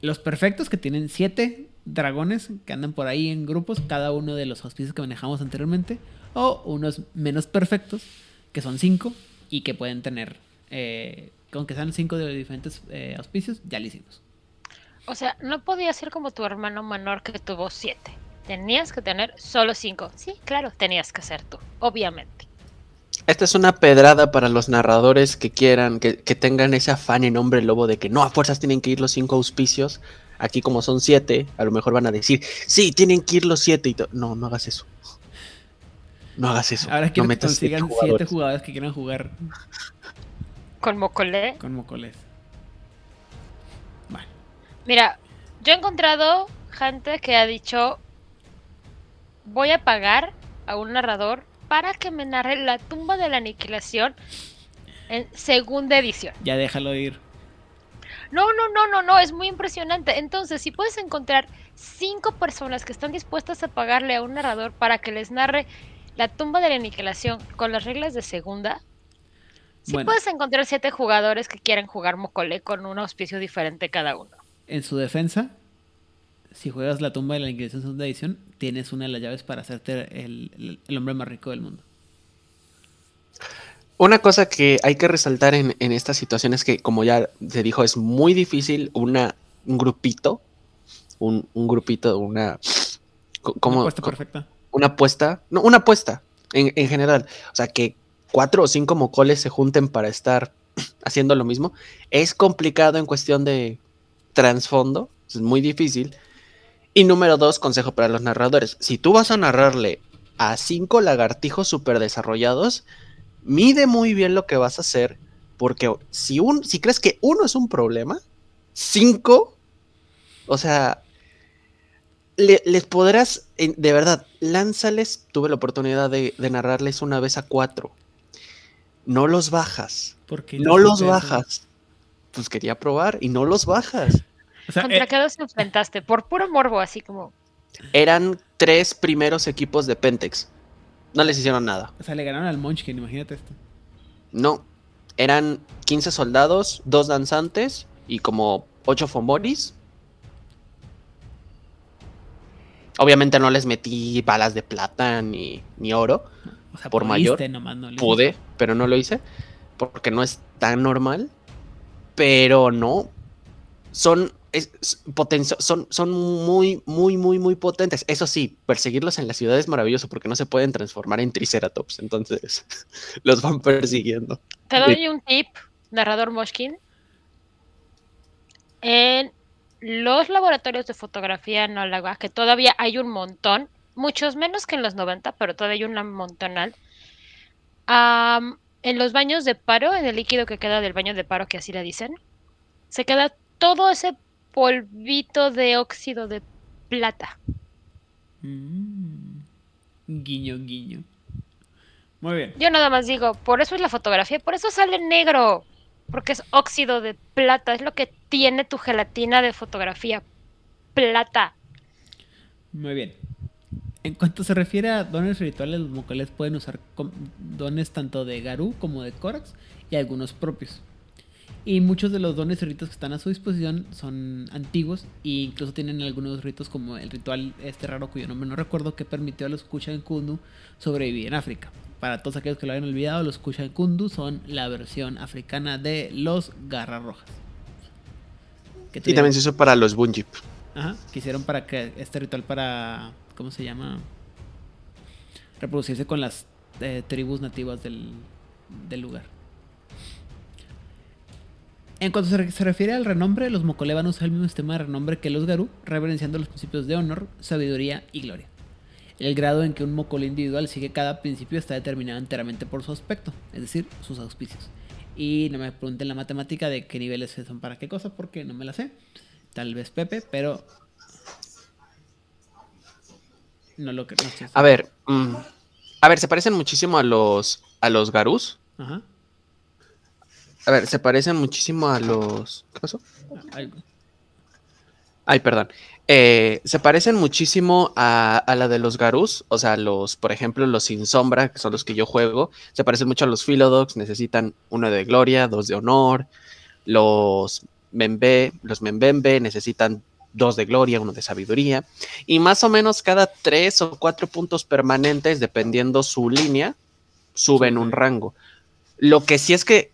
Los perfectos que tienen siete dragones que andan por ahí en grupos, cada uno de los auspicios que manejamos anteriormente. O unos menos perfectos, que son cinco y que pueden tener, eh, aunque sean cinco de diferentes eh, auspicios, ya lo hicimos. O sea, no podía ser como tu hermano menor que tuvo siete. Tenías que tener solo cinco. Sí, claro, tenías que ser tú, obviamente. Esta es una pedrada para los narradores que quieran, que, que tengan ese afán en nombre lobo de que no, a fuerzas tienen que ir los cinco auspicios. Aquí como son siete, a lo mejor van a decir, sí, tienen que ir los siete. Y no, no hagas eso. No hagas eso. Ahora quiero no que consigan siete jugadores que quieran jugar con Mocolé. Con Mocolés. Bueno. Mira, yo he encontrado gente que ha dicho, voy a pagar a un narrador para que me narre la tumba de la aniquilación en segunda edición. Ya déjalo ir. No, no, no, no, no, es muy impresionante. Entonces, si puedes encontrar cinco personas que están dispuestas a pagarle a un narrador para que les narre la tumba de la aniquilación con las reglas de segunda, si puedes encontrar siete jugadores que quieran jugar Mocole con un auspicio diferente cada uno. En su defensa, si juegas la tumba de la aniquilación segunda edición, tienes una de las llaves para hacerte el, hombre más rico del mundo. Una cosa que hay que resaltar en, esta situación es que, como ya se dijo, es muy difícil una, un grupito, un, grupito, una... Como, una apuesta perfecta. Una apuesta, no, una apuesta en, en, general. O sea, que cuatro o cinco mocoles se junten para estar haciendo lo mismo. Es complicado en cuestión de trasfondo, es muy difícil. Y número dos, consejo para los narradores. Si tú vas a narrarle a cinco lagartijos super desarrollados, mide muy bien lo que vas a hacer, porque si, un, si crees que uno es un problema, cinco, o sea, les podrás, de verdad, lánzales, tuve la oportunidad de, narrarles una vez a cuatro. No los bajas. ¿Por qué no los bajas. Pues quería probar y no los bajas. ¿Contra eh, qué dos enfrentaste? Por puro morbo, así como. Eran tres primeros equipos de Pentex. No les hicieron nada. O sea, le ganaron al Munchkin, imagínate esto. No. Eran 15 soldados, dos danzantes y como 8 Fomoris. Obviamente no les metí balas de plata ni, ni oro. O sea, por mayor. Pude, pero no lo hice. Porque no es tan normal. Pero no. Son son, son muy, muy, muy, muy potentes. Eso sí, perseguirlos en la ciudad es maravilloso porque no se pueden transformar en triceratops, entonces los van persiguiendo. Te doy un tip, narrador Moshkin. En los laboratorios de fotografía en Olagua, que todavía hay un montón, muchos menos que en los 90, pero todavía hay un montonal. en los baños de paro, en el líquido que queda del baño de paro, que así le dicen, se queda todo ese polvito de óxido de plata. Mm. Guiño, guiño. Muy bien. Yo nada más digo, por eso es la fotografía, por eso sale negro. Porque es óxido de plata, es lo que tiene tu gelatina de fotografía. Plata. Muy bien. En cuanto se refiere a dones rituales, los mocales pueden usar dones tanto de Garú como de Corax y algunos propios. Y muchos de los dones y ritos que están a su disposición son antiguos e incluso tienen algunos ritos como el ritual este raro cuyo nombre no recuerdo que permitió a los Kushan Kundu sobrevivir en África. Para todos aquellos que lo hayan olvidado, los Kushan Kundu son la versión africana de los Garras Rojas. y también se hizo para los Bunjip. Ajá, que hicieron para que este ritual para, ¿cómo se llama? Reproducirse con las eh, tribus nativas del, del lugar. En cuanto se, refiere al renombre, los Mokole van a usar el mismo sistema de renombre que los Garú, reverenciando los principios de honor, sabiduría y gloria. El grado en que un Mokole individual sigue cada principio está determinado enteramente por su aspecto, es decir, sus auspicios. Y no me pregunten la matemática de qué niveles son para qué cosa, porque no me la sé. Tal vez Pepe, pero. No lo que. a ver. Mm, a ver, se parecen muchísimo a los. a los Garús. Ajá. A ver, se parecen muchísimo a los. ¿Qué pasó? Ay, perdón. Eh, se parecen muchísimo a, la de los Garus, o sea, los, por ejemplo, los sin sombra, que son los que yo juego, se parecen mucho a los Philodogs, necesitan uno de gloria, dos de honor, los Membe, los Membembe necesitan dos de gloria, uno de sabiduría, y más o menos cada tres o cuatro puntos permanentes, dependiendo su línea, suben un rango. Lo que sí es que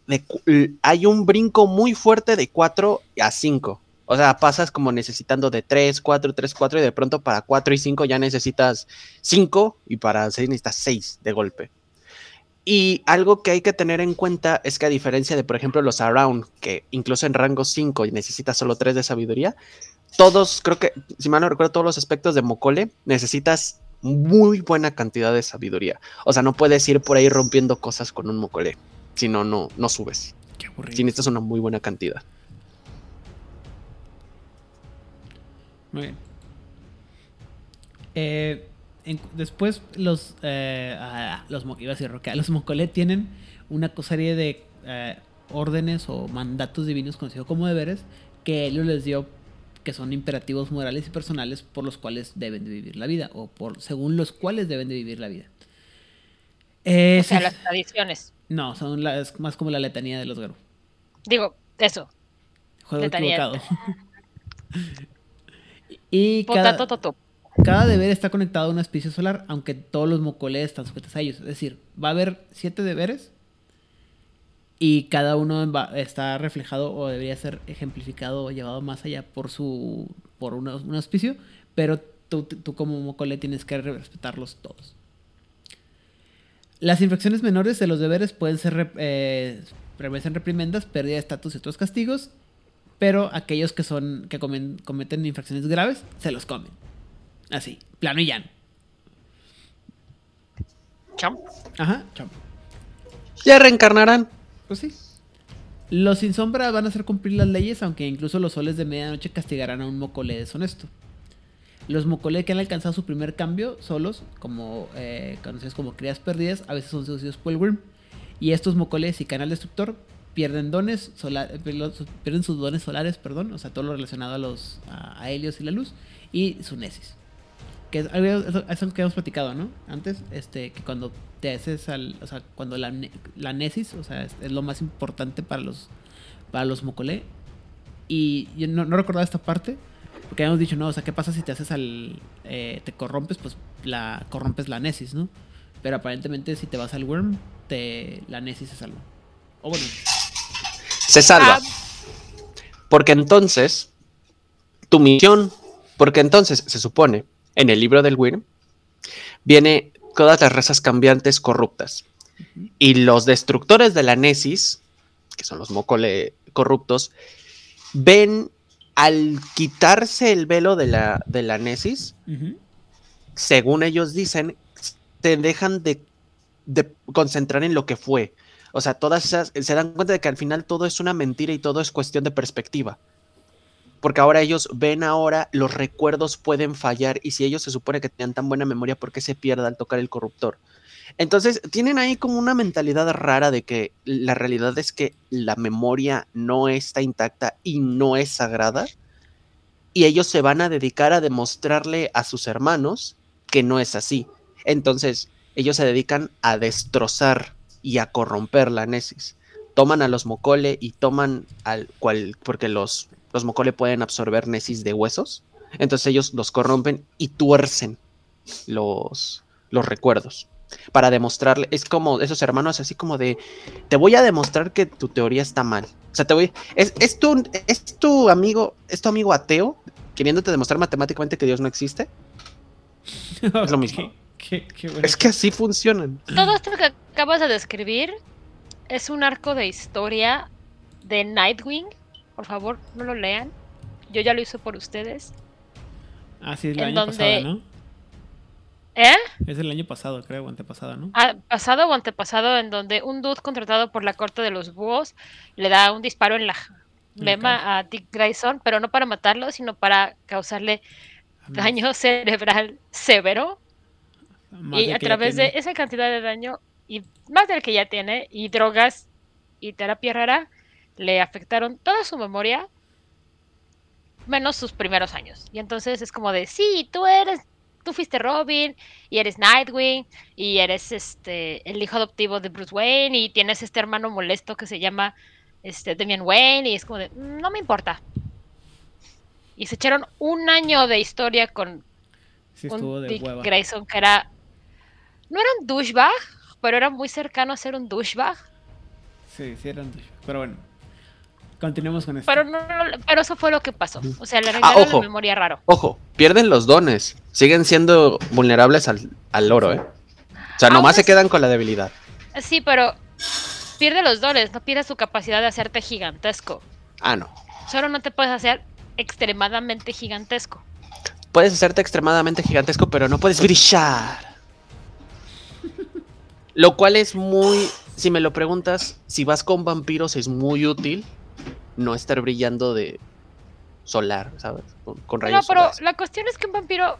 hay un brinco muy fuerte de 4 a 5. O sea, pasas como necesitando de 3, 4, 3, 4 y de pronto para 4 y 5 ya necesitas 5 y para 6 necesitas 6 de golpe. Y algo que hay que tener en cuenta es que a diferencia de, por ejemplo, los Around, que incluso en rango 5 necesitas solo 3 de sabiduría, todos, creo que, si mal no recuerdo, todos los aspectos de Mokole necesitas muy buena cantidad de sabiduría. O sea, no puedes ir por ahí rompiendo cosas con un Mokole. Si no, no, no subes. Qué aburrido. Si necesitas una muy buena cantidad. Muy bien. Eh, después los, eh, ah, los, iba a decir, los Mokole tienen una serie de eh, órdenes o mandatos divinos conocidos como deberes que él les dio que son imperativos morales y personales por los cuales deben de vivir la vida o por según los cuales deben de vivir la vida. o sea, las tradiciones. No, son las, más como la letanía de los. Digo, eso. Juego equivocado. y cada, cada deber está conectado a una especie solar, aunque todos los mocoles están sujetos a ellos. Es decir, va a haber siete deberes y cada uno está reflejado o debería ser ejemplificado o llevado más allá por su por un, auspicio, pero tú, como mocole tienes que respetarlos todos. Las infracciones menores de los deberes pueden ser eh, reprimendas, pérdida de estatus y otros castigos, pero aquellos que son que cometen infracciones graves se los comen. Así, plano y llano. Cham. Ajá, cham. Ya reencarnarán. Pues sí. Los sin sombra van a hacer cumplir las leyes, aunque incluso los soles de medianoche castigarán a un mocole deshonesto. Los mocole que han alcanzado su primer cambio solos, como eh, conocidos como crías perdidas, a veces son seducidos por el Worm. Y estos mocoles y canal destructor pierden dones solar, pierden sus dones solares, perdón, o sea, todo lo relacionado a los a, Helios y la luz y su Nesis que es algo que hemos platicado, ¿no? Antes, este, que cuando te haces al, o sea, cuando la, la Nesis, o sea, es, lo más importante para los, para los Mokole. Y yo no, no, recordaba esta parte, porque habíamos dicho, no, o sea, ¿qué pasa si te haces al, eh, te corrompes? Pues la, corrompes la Nesis, ¿no? Pero aparentemente si te vas al Worm, te, la Nesis se salva. O bueno. Se salva. Ah. Porque entonces, tu misión, porque entonces se supone en el libro del Wyrm, viene todas las razas cambiantes corruptas. Y los destructores de la Nesis, que son los Mokole corruptos, ven al quitarse el velo de la, de la Nesis, según ellos dicen, te dejan de, de, concentrar en lo que fue. O sea, todas esas, se dan cuenta de que al final todo es una mentira y todo es cuestión de perspectiva porque ahora ellos ven ahora, los recuerdos pueden fallar y si ellos se supone que tenían tan buena memoria, ¿por qué se pierde al tocar el corruptor? Entonces, tienen ahí como una mentalidad rara de que la realidad es que la memoria no está intacta y no es sagrada. Y ellos se van a dedicar a demostrarle a sus hermanos que no es así. Entonces, ellos se dedican a destrozar y a corromper la Nesis. Toman a los Mokole y toman al cual, porque los los Mokole pueden absorber Nesis de huesos. Entonces ellos los corrompen y tuercen los, los recuerdos. Para demostrarle, es como esos hermanos así como de, te voy a demostrar que tu teoría está mal. O sea, te voy, es, es, tu, es tu amigo, es tu amigo ateo queriéndote demostrar matemáticamente que Dios no existe. es lo mismo. Es que así funcionan. Todo esto que acabas de describir es un arco de historia de Nightwing por favor, no lo lean. Yo ya lo hice por ustedes. Ah, sí, es el año pasado, ¿no? ¿Eh? Es el año pasado, creo, o antepasado, ¿no? Ah, pasado o antepasado, en donde un dude contratado por la corte de los búhos le da un disparo en la mema a Dick Grayson, pero no para matarlo, sino para causarle daño cerebral severo. y a través de esa cantidad de daño, y más del que ya tiene, y drogas y terapia rara, le afectaron toda su memoria, menos sus primeros años. Y entonces es como de, sí, tú eres, tú fuiste Robin, y eres Nightwing, y eres este el hijo adoptivo de Bruce Wayne, y tienes este hermano molesto que se llama este Damian Wayne, y es como de, no me importa. Y se echaron un año de historia con Sí, un estuvo de Dick hueva. Grayson que era. No era un douchebag, pero era muy cercano a ser un douchebag. Sí, sí eran douche. Pero bueno. Continuemos con esto. Pero no, no, pero eso fue lo que pasó. O sea, le Ah, arreglaron la ojo. memoria raro. Ojo, pierden los dones. Siguen siendo vulnerables al, al oro, ¿eh? O sea, Aún nomás se así- quedan con la debilidad. Sí, pero pierde los dones, no pierde su capacidad de hacerte gigantesco. Ah, no. Solo no te puedes hacer extremadamente gigantesco. Puedes hacerte extremadamente gigantesco, pero no puedes brillar. Lo cual es muy, si me lo preguntas, si vas con vampiros es muy útil no estar brillando de solar, ¿sabes? Con, con No, rayos pero solares. la cuestión es que un vampiro,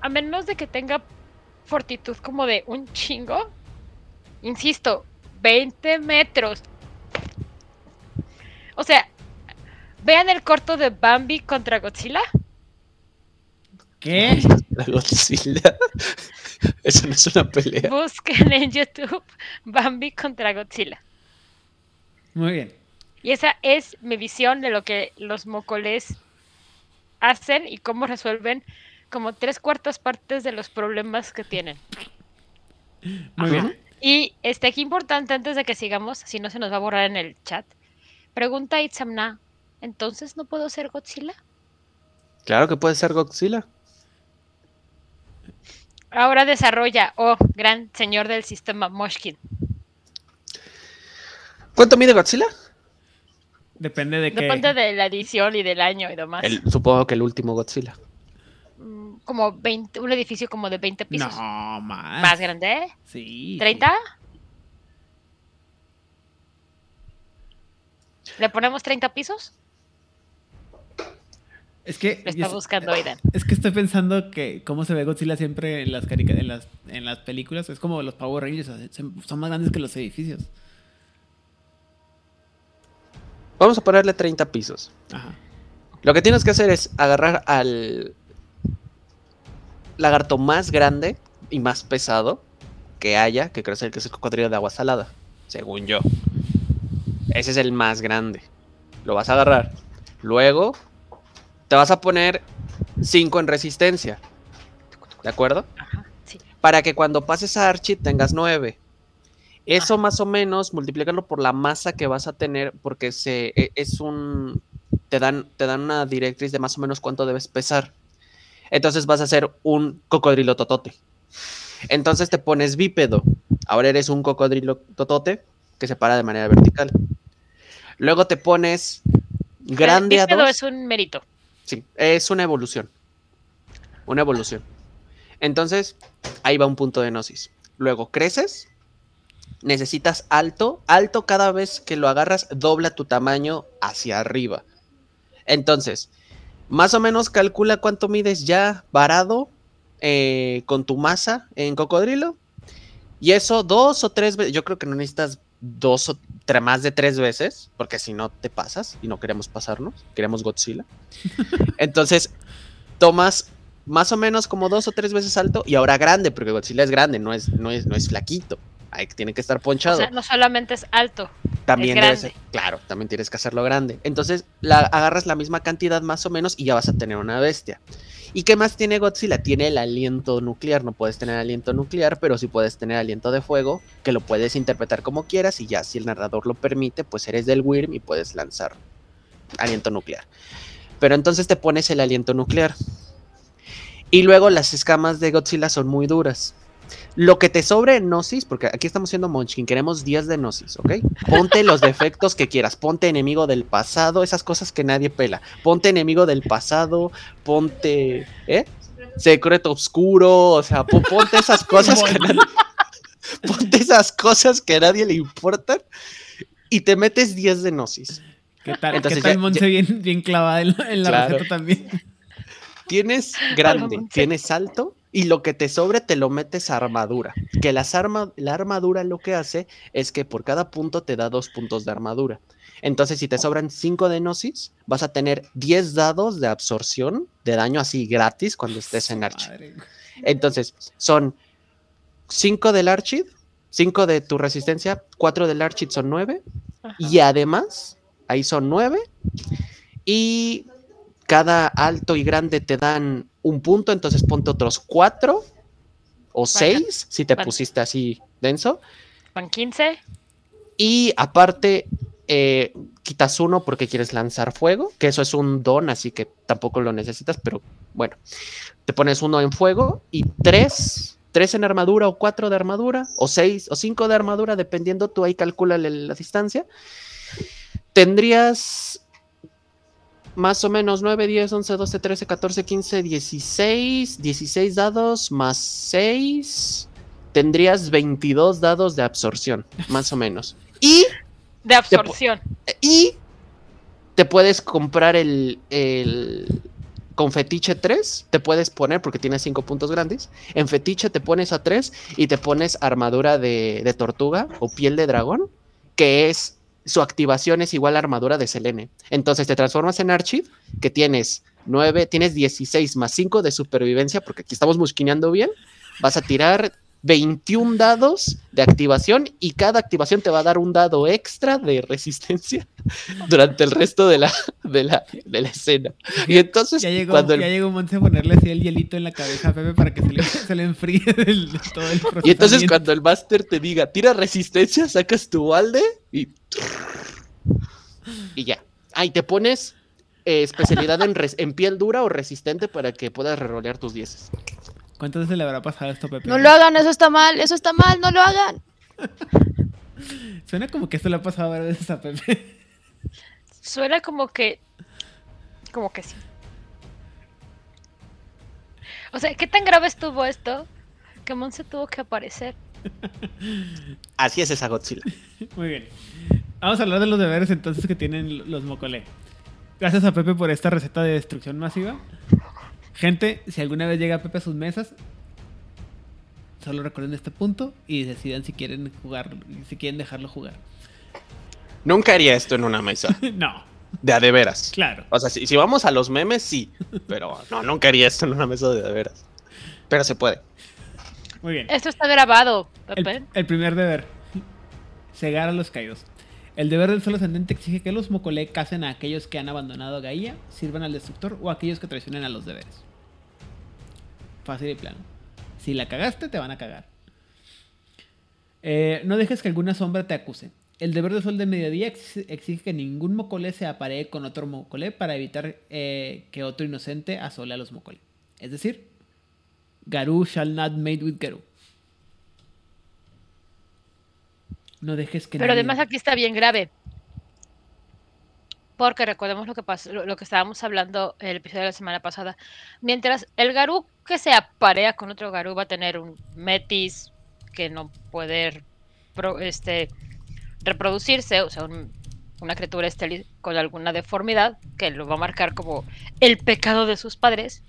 a menos de que tenga fortitud como de un chingo, insisto, 20 metros. O sea, vean el corto de Bambi contra Godzilla. ¿Qué? La Godzilla. Eso no es una pelea. Busquen en YouTube Bambi contra Godzilla. Muy bien. Y esa es mi visión de lo que los mocoles hacen y cómo resuelven como tres cuartas partes de los problemas que tienen. Muy bien. Y este aquí importante antes de que sigamos, si no se nos va a borrar en el chat. Pregunta Itzamna, ¿entonces no puedo ser Godzilla? Claro que puede ser Godzilla. Ahora desarrolla, oh, gran señor del sistema Moshkin. ¿Cuánto mide Godzilla? Depende de qué. Depende de la edición y del año y demás. El- supongo que el último Godzilla. Mm, Como 20, un edificio como de 20 pisos. No, más. Más grande. Sí. ¿30? ¿Le ponemos 30 pisos? Es que. Lo está es- buscando Aidan. Es que estoy pensando que cómo se ve Godzilla siempre en las, en las, en las películas. Es como los Power Rangers. son más grandes que los edificios. Vamos a ponerle 30 pisos. Ajá. Lo que tienes que hacer es agarrar al lagarto más grande y más pesado que haya, que creo que es el cocodrilo de agua salada, según yo. Ese es el más grande. Lo vas a agarrar. Luego te vas a poner 5 en resistencia. ¿De acuerdo? Ajá, sí. Para que cuando pases a Archie tengas 9. Eso más o menos, multiplícalo por la masa que vas a tener, porque se, e- es un. Te dan, te dan una directriz de más o menos cuánto debes pesar. Entonces vas a ser un cocodrilo totote. Entonces te pones bípedo. Ahora eres un cocodrilo totote que se para de manera vertical. Luego te pones grande El a bípedo dos. es un mérito. Sí, es una evolución. Una evolución. Entonces, ahí va un punto de gnosis. Luego, creces. Necesitas alto. Alto cada vez que lo agarras, dobla tu tamaño hacia arriba. Entonces, más o menos calcula cuánto mides ya varado eh, con tu masa en cocodrilo. Y eso dos o tres veces. Yo creo que no necesitas dos o más de tres veces, porque si no te pasas y no queremos pasarnos, queremos Godzilla. Entonces, tomas más o menos como dos o tres veces alto y ahora grande, porque Godzilla es grande, no es, no es, no es flaquito. Ahí tiene que estar O ponchado. sea, no solamente es alto. también es debe grande. ser- claro, también tienes que hacerlo grande. Entonces, la, agarras la misma cantidad más o menos y ya vas a tener una bestia. ¿Y qué más tiene Godzilla? Tiene el aliento nuclear. No puedes tener aliento nuclear, pero sí puedes tener aliento de fuego, que lo puedes interpretar como quieras y ya si el narrador lo permite, pues eres del Wyrm y puedes lanzar aliento nuclear. Pero entonces te pones el aliento nuclear. Y luego las escamas de Godzilla son muy duras. Lo que te sobre Gnosis, porque aquí estamos siendo Munchkin, queremos 10 de Gnosis, ¿ok? Ponte los defectos que quieras, ponte enemigo del pasado, esas cosas que nadie pela. Ponte enemigo del pasado, ponte, ¿eh? Secreto oscuro, o sea, po- ponte esas cosas que nadie, ponte esas cosas que a nadie le importan y te metes 10 de Gnosis. ¿Qué tal, Entonces ¿qué tal ya- Monse bien, bien clavada en, la- en la Claro. receta también? Tienes grande, tienes alto y lo que te sobre te lo metes a armadura. Que las arma, la armadura lo que hace es que por cada punto te da dos puntos de armadura. Entonces, si te sobran 5 de Gnosis, vas a tener 10 dados de absorción de daño así gratis cuando estés en güey. Entonces, son 5 del Archid, 5 de tu resistencia, 4 del Archid son 9. Ajá. Y además, ahí son 9. Y cada alto y grande te dan un punto, entonces ponte otros cuatro o seis si te Van- pusiste así denso. Van 15. Y aparte, eh, quitas uno porque quieres lanzar fuego, que eso es un don, así que tampoco lo necesitas, pero bueno, te pones uno en fuego y tres, tres en armadura o cuatro de armadura, o seis o cinco de armadura, dependiendo, tú ahí calcula la distancia. Tendrías más o menos 9, 10, 11, 12, 13, 14, 15, 16, 16 dados más 6. Tendrías 22 dados de absorción, más o menos. Y De absorción. y te puedes comprar el, el con fetiche 3, te puedes poner, porque tiene 5 puntos grandes, en fetiche te pones a 3 y te pones armadura de, de tortuga o piel de dragón, que es, su activación es igual a armadura de Selene. Entonces te transformas en Archive, que tienes 9, tienes 16 más 5 de supervivencia, porque aquí estamos musquineando bien, vas a tirar 21 dados de activación y cada activación te va a dar un dado extra de resistencia durante el resto de la, de la, de la escena. Y entonces, Ya llegó, cuando el- ya llegó Monse a ponerle así el hielito en la cabeza a Pepe para que se le, se le enfríe del- todo el procesamiento. y entonces cuando el máster te diga, tira resistencia, sacas tu balde y... Y ya. Ahí te pones eh, especialidad en, res- en piel dura o resistente para que puedas rerolear tus 10. ¿Cuántas veces le habrá pasado esto a Pepe? No lo hagan, eso está mal, eso está mal, no lo hagan. Suena como que esto le ha pasado varias veces a Pepe. Suena como que. Como que sí. O sea, ¿qué tan grave estuvo esto? Que Monse tuvo que aparecer. Así es esa Godzilla. Muy bien. Vamos a hablar de los deberes entonces que tienen los Mocolé. Gracias a Pepe por esta receta de destrucción masiva. Gente, si alguna vez llega Pepe a sus mesas, solo recuerden este punto y decidan si quieren jugar, si quieren dejarlo jugar. Nunca haría esto en una mesa. no, De a de veras. claro. O sea, si, si vamos a los memes, sí. Pero no, nunca haría esto en una mesa de de veras. Pero se puede. Muy bien. Esto está grabado, Pepe. El, el primer deber. Cegar a los caídos. El deber del sol ascendente exige que los Mocolé casen a aquellos que han abandonado a Gaia, sirvan al destructor o a aquellos que traicionen a los deberes. Fácil y plano. Si la cagaste, te van a cagar. Eh, no dejes que alguna sombra te acuse. El deber del sol de mediodía ex- exige que ningún Mocolé se aparee con otro Mocolé para evitar eh, que otro inocente asole a los Mocolé. Es decir, Garú shall not mate with Garú. No dejes que Pero nadie- además aquí está bien grave. Porque recordemos lo que pasó, lo, que estábamos hablando en el episodio de la semana pasada. Mientras el Garú que se aparea con otro Garú va a tener un Metis que no puede este, reproducirse, o sea, un- una criatura estéril con alguna deformidad que lo va a marcar como el pecado de sus padres.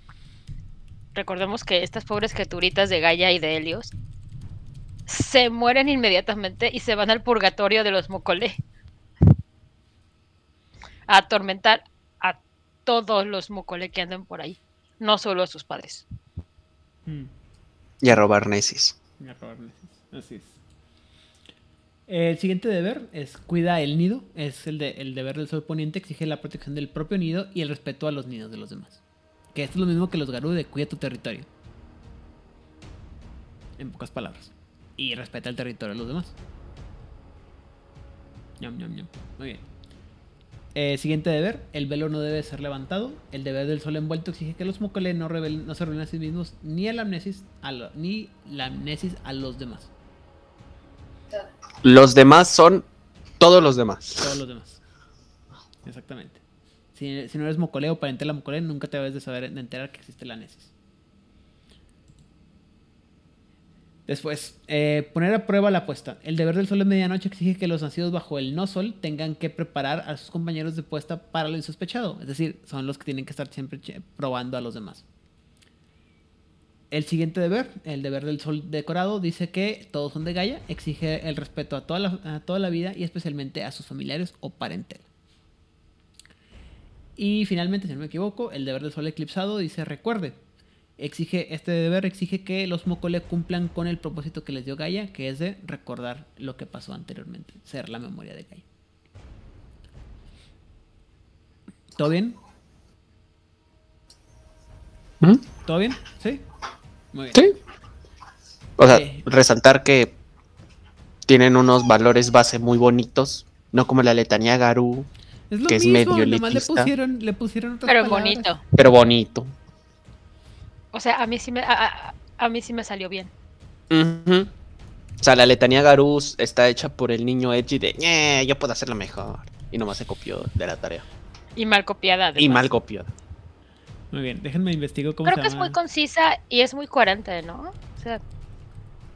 Recordemos que estas pobres criaturitas de Gaia y de Helios se mueren inmediatamente y se van al purgatorio de los Mocolé. A atormentar a todos los Mocolé que anden por ahí, no solo a sus padres. Mm. Y a robar Nesis. A robar neces. Así es. El siguiente deber es cuida el nido. Es el, de, el deber del sol poniente. Exige la protección del propio nido y el respeto a los nidos de los demás. Que esto es lo mismo que los Garú de cuida tu territorio. En pocas palabras. Y respeta el territorio de los demás. Ñam, ñam, ñam. Muy bien. Eh, siguiente deber, el velo no debe ser levantado. El deber del sol envuelto exige que los Mokole no, revelen- no se revelen a sí mismos ni el amnesis a lo- ni la amnesis a los demás. Los demás son todos los demás. Todos los demás. Exactamente. Si, si no eres Mokole o parentela Mokole, nunca te debes de saber de enterar que existe la amnesis. Después, eh, poner a prueba la apuesta. El deber del sol de medianoche exige que los nacidos bajo el no sol tengan que preparar a sus compañeros de puesta para lo insospechado. Es decir, son los que tienen que estar siempre probando a los demás. El siguiente deber, el deber del sol decorado, dice que todos son de Gaia, exige el respeto a toda la, a toda la vida y especialmente a sus familiares o parentela. Y finalmente, si no me equivoco, el deber del sol eclipsado dice recuerde. Exige, este deber exige que los Mokole cumplan con el propósito que les dio Gaia, que es de recordar lo que pasó anteriormente, ser la memoria de Gaia. ¿Todo bien? ¿Todo bien? ¿Sí? Muy bien. Sí. O sea, Eh. resaltar que tienen unos valores base muy bonitos, no como la letanía Garú, Es lo que es mismo, medio nomás le pusieron, le pusieron otras Pero palabras. bonito. pero bonito. O sea, a mí sí me, a, a- mí sí me salió bien. O sea, la letanía Garú está hecha por el niño Edgy de, "Ñe, yo puedo hacerlo mejor. Y nomás se copió de la tarea. Y mal copiada. Y mal copió. Muy bien, déjenme investigo cómo Creo se que es muy concisa y es muy coherente, ¿no? O sea,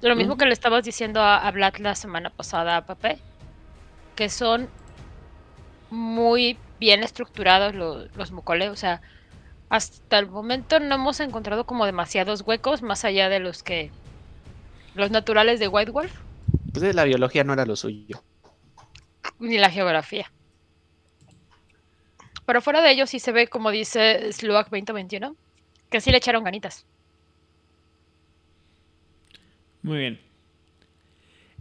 lo mismo que le estabas diciendo a, a Vlad la semana pasada a Pape, que son muy bien estructurados los, los Mukole. O sea, hasta el momento no hemos encontrado como demasiados huecos más allá de los que los naturales de White Wolf Pues la biología no era lo suyo. ni la geografía. Pero fuera de ello sí se ve, como dice Sluak 2021, que sí le echaron ganitas. Muy bien.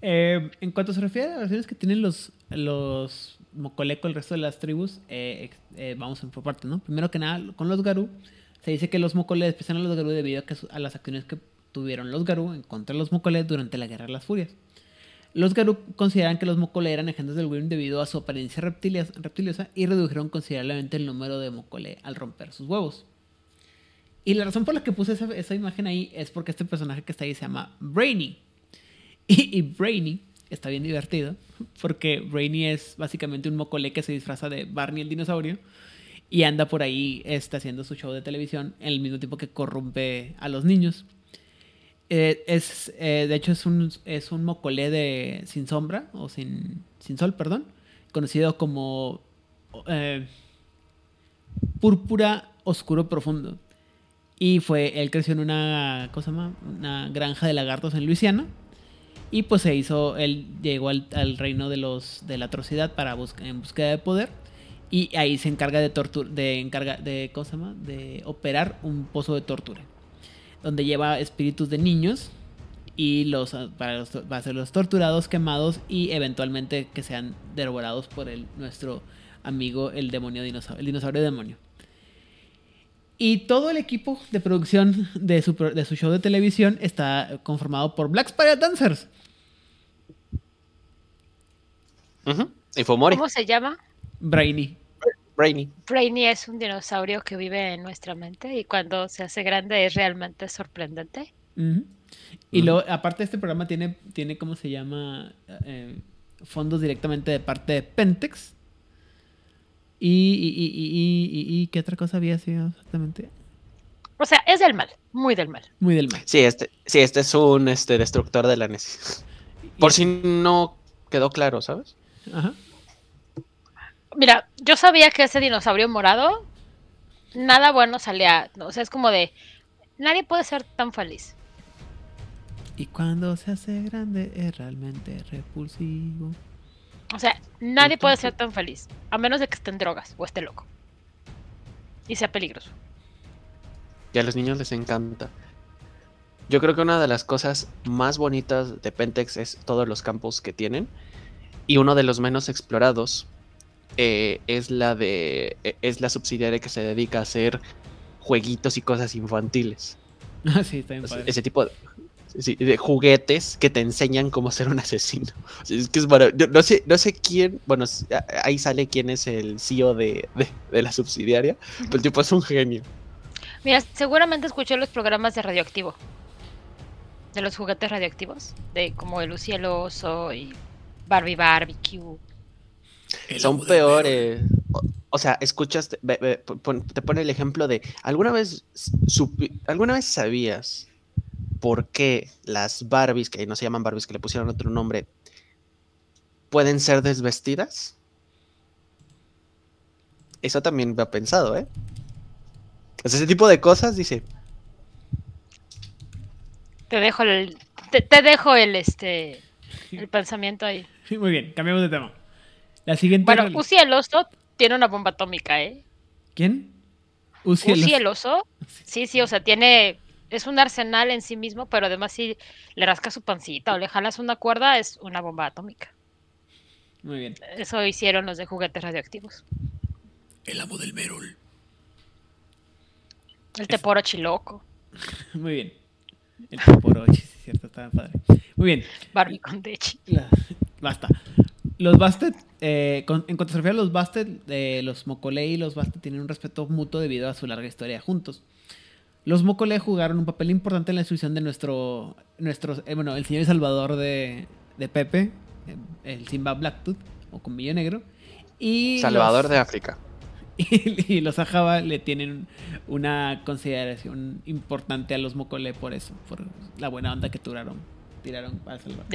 Eh, en cuanto se refiere a las relaciones que tienen los, los Mokole con el resto de las tribus, eh, eh, vamos por partes, ¿no? Primero que nada, con los Garú, se dice que los Mokole desprecian a los Garú debido a, que a las acciones que tuvieron los Garú en contra de los Mokole durante la Guerra de las Furias. Los Garú consideran que los Mokole eran engendros del Wyrm debido a su apariencia reptiliosa y redujeron considerablemente el número de Mokole al romper sus huevos. Y la razón por la que puse esa, esa imagen ahí es porque este personaje que está ahí se llama Brainy. Y, y Brainy está bien divertido porque Brainy es básicamente un mocole que se disfraza de Barney el dinosaurio y anda por ahí está haciendo su show de televisión en el mismo tiempo que corrompe a los niños. Eh, es, eh, de hecho es un, es un mocole de sin sombra o sin, sin sol, perdón, conocido como eh, púrpura oscuro profundo. Y fue, él creció en una, ¿cómo se llama? Una granja de lagartos en Luisiana. Y pues se hizo, él llegó al, reino de la atrocidad para en búsqueda de poder. Y ahí se encarga de tortura, de encarga, de, ¿cómo? De operar un pozo de tortura. Donde lleva espíritus de niños y los para, los, para los torturados, quemados y eventualmente que sean devorados por nuestro amigo el demonio dinosaurio, el dinosaurio demonio. Y todo el equipo de producción de su, pro- de su show de televisión está conformado por Black Spider Dancers. Fomori, ¿Cómo se llama? Brainy. Brainy. Brainy es un dinosaurio que vive en nuestra mente y cuando se hace grande es realmente sorprendente. Ujú. Y Ujú. luego, aparte, este programa tiene, tiene ¿cómo se llama? Eh, fondos directamente de parte de Pentex. Y, y, y, y, y- y- y- ¿qué otra cosa había sido exactamente? O sea, es del mal, muy del mal. Muy del mal. Sí, este, sí, este es un este, destructor de la Nesis. Por Y- si no quedó claro, ¿sabes? Ajá. Mira, yo sabía que ese dinosaurio morado, nada bueno salía. O sea, es como de, nadie puede ser tan feliz. Y cuando se hace grande es realmente repulsivo. O sea, nadie puede ser tan feliz, a menos de que esté en drogas o esté loco. Y sea peligroso. Y a los niños les encanta. Yo creo que una de las cosas más bonitas de Pentex es todos los campos que tienen. Y uno de los menos explorados eh, es la de. eh, es la subsidiaria que se dedica a hacer jueguitos y cosas infantiles. Ah, sí, está bien O sea, padre. ese tipo de, sí, de juguetes que te enseñan cómo ser un asesino. O sea, es que es marav- yo no sé, no sé quién, bueno, ahí sale quién es el CEO de, de- de la subsidiaria, pero el tipo es un genio. Mira, seguramente escuché los programas de radioactivo. De los juguetes radioactivos. De como el Lucy el oso y Barbie Barbecue. Son peores. O, o sea, escuchas, te, pone el ejemplo de, ¿alguna vez, supi- ¿alguna vez sabías por qué las Barbies, que no se llaman Barbies, que le pusieron otro nombre, pueden ser desvestidas? Eso también me ha pensado, ¿eh? O sea, ese tipo de cosas, dice, Te dejo el. Te, te dejo el este. El pensamiento ahí. Muy bien, cambiamos de tema. La siguiente. Bueno, rel- Uzi el oso tiene una bomba atómica, ¿eh? ¿Quién? Uzi el Uzi oso. el oso. Sí, sí, o sea, tiene. Es un arsenal en sí mismo, pero además si le rascas su pancita o le jalas una cuerda, es una bomba atómica. Muy bien. Eso hicieron los de juguetes radioactivos. El amo del Merol. El teporo chiloco. Muy bien. El Toporochi, sí, es cierto, estaba padre. Muy bien. Barbie con Dechi. La- Basta. Los Bastet, eh, con- en cuanto se refiere a los Bastet, eh, los Mokole y los Bastet tienen un respeto mutuo debido a su larga historia juntos. Los Mokole jugaron un papel importante en la instrucción de nuestro, nuestro eh, bueno, el señor y salvador de, de Pepe, eh, el Simba Blacktooth, o Comillo Negro. Y Salvador los- de África. y, y los Ajaba le tienen una consideración importante a los Mokole por eso, por la buena onda que tiraron, tiraron para salvar.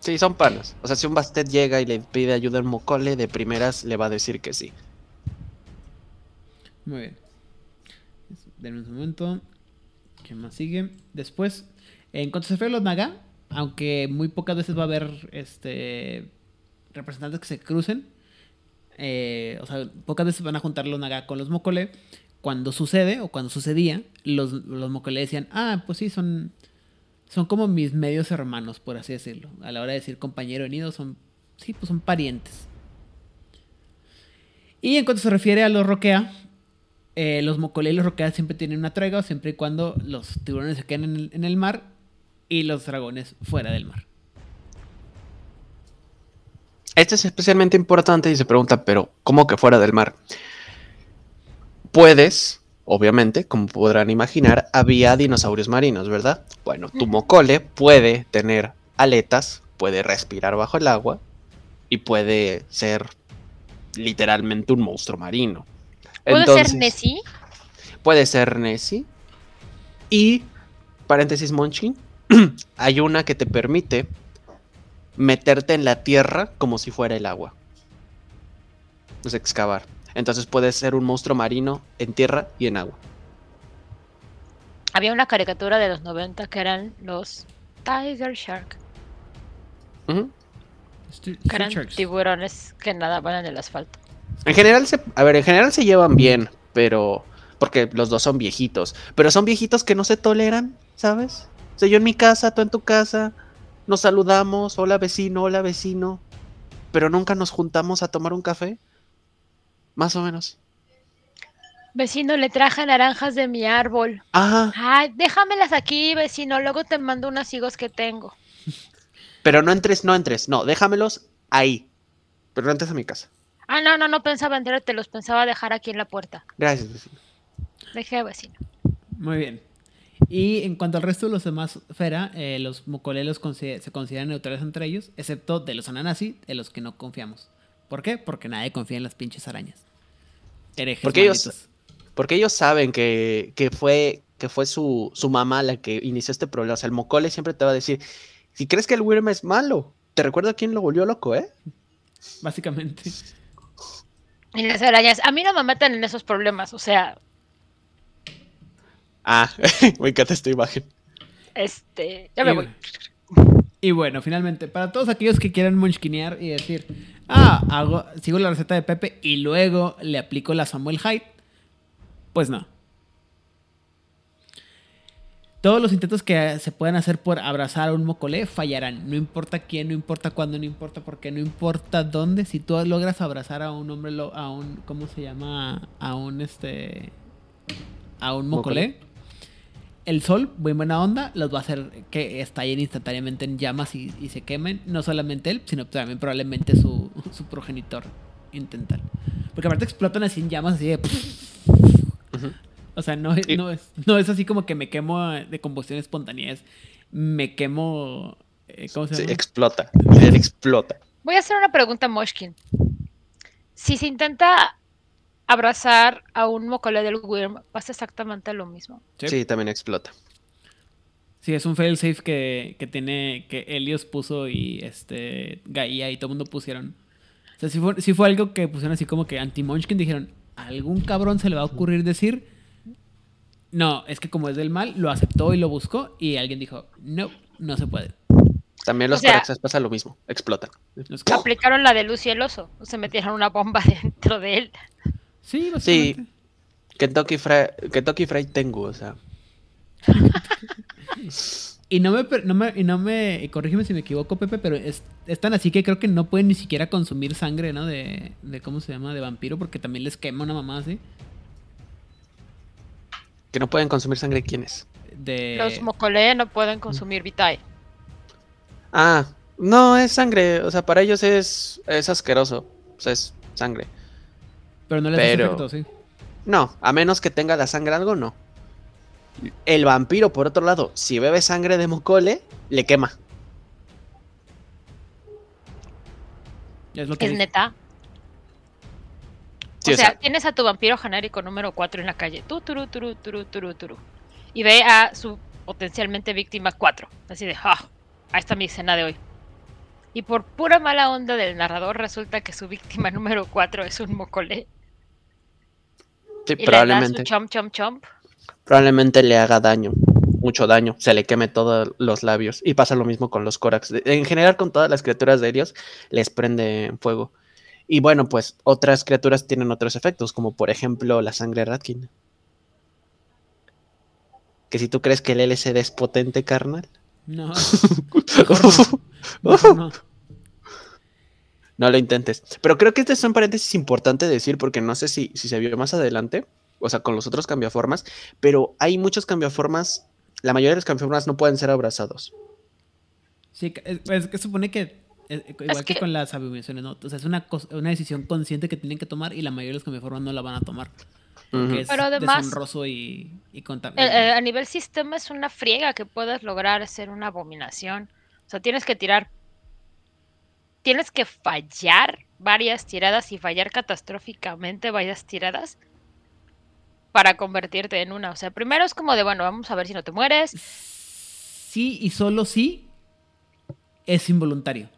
Sí, son panas. O sea, si un Bastet llega y le pide ayuda al Mocole, de primeras le va a decir que sí. Muy bien. Denme un momento. ¿Qué más sigue? Después, en cuanto se refiere a los Naga, aunque muy pocas veces va a haber este representantes que se crucen, eh, o sea, pocas veces van a juntar los Naga con los Mokole. Cuando sucede o cuando sucedía, los, los Mokole decían, ah, pues sí, son, son como mis medios hermanos, por así decirlo. A la hora de decir compañero unido, son, sí, pues son parientes. Y en cuanto se refiere a los Roquea, eh, los Mokole y los Roquea siempre tienen una tregua, siempre y cuando los tiburones se queden en el mar y los dragones fuera del mar. Este es especialmente importante y se pregunta, pero ¿cómo que fuera del mar? Puedes, obviamente, como podrán imaginar, había dinosaurios marinos, ¿verdad? Bueno, tu mocole puede tener aletas, puede respirar bajo el agua y puede ser literalmente un monstruo marino. ¿Puede Entonces, ser Nessie? Puede ser Nessie. Y, paréntesis Monchin, hay una que te permite meterte en la tierra como si fuera el agua. Es excavar. Entonces puedes ser un monstruo marino en tierra y en agua. Había una caricatura de los 90 que eran los Tiger Shark. Street- Que eran tiburones que nadaban en el asfalto. En general se, a ver, en general se llevan bien, pero porque los dos son viejitos, pero son viejitos que no se toleran, ¿sabes? O sea, yo en mi casa, tú en tu casa, nos saludamos, hola vecino, hola vecino, pero nunca nos juntamos a tomar un café. Más o menos. Vecino, le traje naranjas de mi árbol. Ajá, Ay, déjamelas aquí, vecino. Luego te mando unos higos que tengo. pero no entres, no entres, no, déjamelos ahí. Pero no entres a mi casa. Ah, no, no, no pensaba entrarte, los pensaba dejar aquí en la puerta. Gracias, vecino. Dejé, vecino. Muy bien. Y en cuanto al resto de los demás Fera, eh, los Mocolelos consi- se consideran neutrales entre ellos, excepto de los Ananasi, de los que no confiamos. ¿Por qué? Porque nadie confía en las pinches arañas. Herejes Porque ellos-. Porque ellos saben que, que fue, que fue su, su mamá la que inició este problema. O sea, el mocole siempre te va a decir, si crees que el Wyrm es malo, te recuerdo a quién lo volvió loco, ¿eh? Básicamente. Y las arañas, a mí no me meten en esos problemas, o sea, Ah, me encanta esta imagen. este, ya me Y- voy. Y bueno, finalmente, para todos aquellos que quieran munchkinear y decir, ah, hago, sigo la receta de Pepe y luego le aplico la Samuel Hyde, pues no. Todos los intentos que se puedan hacer por abrazar a un mocolé fallarán. No importa quién, no importa cuándo, no importa por qué, no importa dónde. Si tú logras abrazar a un hombre, a un, ¿cómo se llama? A un, este, a un mocolé. Mocolé. El sol, muy buena onda, los va a hacer que estallen instantáneamente en llamas y, y se quemen. No solamente él, sino también probablemente su, su progenitor intental. Porque aparte explotan así en llamas, así de... O sea, no es, Y- no, es, no es así como que me quemo de combustión espontánea, es me quemo... eh, ¿Cómo se Sí, llama? explota. Él explota. Voy a hacer una pregunta, Moshkin. Si se intenta abrazar a un mocole del Wyrm, pasa exactamente lo mismo. Sí. Sí, también explota. Sí, es un failsafe que, que tiene, que Helios puso y este Gaia y todo el mundo pusieron. O sea, si fue, sí fue algo que pusieron así como que anti-Munchkin dijeron, ¿a algún cabrón se le va a ocurrir decir? No, es que como es del mal, lo aceptó y lo buscó y alguien dijo, no, no se puede. También los O sea- pasa lo mismo. Explotan. Los- Aplicaron la de Luz y el oso, se metieron una bomba dentro de él. Sí, básicamente. Kentucky Fried, Kentucky Fried Tengu, o sea. Y no me, no me, y no me, y corrígeme si me equivoco, Pepe, pero es, es tan así que creo que no pueden ni siquiera consumir sangre, ¿no? De, de, ¿cómo se llama? De vampiro, porque también les quema una mamá así. Que no pueden consumir sangre, ¿quiénes? De... Los Mokole no pueden consumir Vitae. Ah, no, es sangre. O sea, para ellos es, es asqueroso. O sea, es sangre. Pero no les pero- hace efecto, sí. No, a menos que tenga la sangre algo, no. El vampiro, por otro lado, si bebe sangre de mocole, le quema. Es lo que Es dice. neta. Sí, o sea, tienes a tu vampiro genérico número 4 en la calle. Tú, turu, turu, turu, turu, turu. Y ve a su potencialmente víctima 4. Así de, ah, ahí está mi escena de hoy. Y por pura mala onda del narrador, resulta que su víctima número 4 es un mocolé. Sí, Y le da su probablemente, chomp, chomp, chomp. probablemente le haga daño. Mucho daño. Se le queme todos los labios. Y pasa lo mismo con los Korax. De- En general, con todas las criaturas de Helios, les prende en fuego. Y bueno, pues otras criaturas tienen otros efectos, como por ejemplo la sangre Ratkin. Que si tú crees que el LSD es potente, carnal. No. Mejor no. Mejor no. No lo intentes. Pero creo que este es un paréntesis importante decir, porque no sé si, si se vio más adelante, o sea, con los otros cambiaformas, pero hay muchos cambiaformas, la mayoría de los cambiaformas no pueden ser abrazados. Sí, que- es, es que supone que eh, igual que, que- con las abominaciones, ¿no? O sea, es una, una decisión consciente que tienen que tomar y la mayoría de los cambiformas no la van a tomar. Es Pero además- deshonroso y, y Eh, contaminante. eh, a nivel sistema es una friega que puedas lograr hacer una abominación. O sea, tienes que tirar. Tienes que fallar varias tiradas y fallar catastróficamente varias tiradas para convertirte en una. O sea, primero es como de, bueno, vamos a ver si no te mueres. Sí y solo sí es involuntario.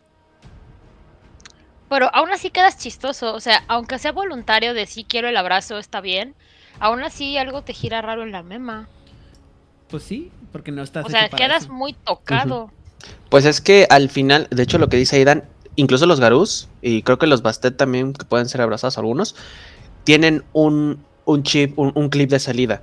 Pero aún así quedas chistoso. O sea, aunque sea voluntario de sí quiero el abrazo, está bien. Aún así algo te gira raro en la mema. Pues sí, porque no estás O sea, quedas eso. muy tocado. Pues es que al final, de hecho lo que dice Aidan, incluso los Garús, y creo que los Bastet también, que pueden ser abrazados algunos, tienen un, un chip, un, un clip de salida.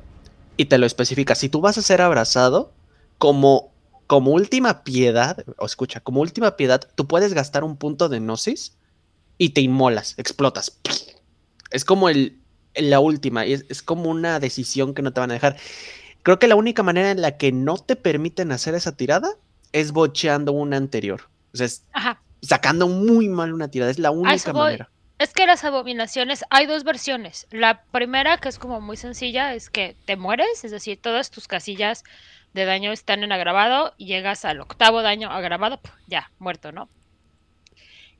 Y te lo especifica. Si tú vas a ser abrazado, como, como última piedad, o escucha, como última piedad, tú puedes gastar un punto de gnosis y te inmolas, explotas. Es como el, la última, es, es como una decisión que no te van a dejar. Creo que la única manera en la que no te permiten hacer esa tirada es bocheando una anterior. Ajá. Sacando muy mal una tirada. Es la única manera. Es que las abominaciones, hay dos versiones. La primera, que es como muy sencilla, es que te mueres, es decir, todas tus casillas de daño están en agravado y llegas al octavo daño agravado, ya, muerto, ¿no?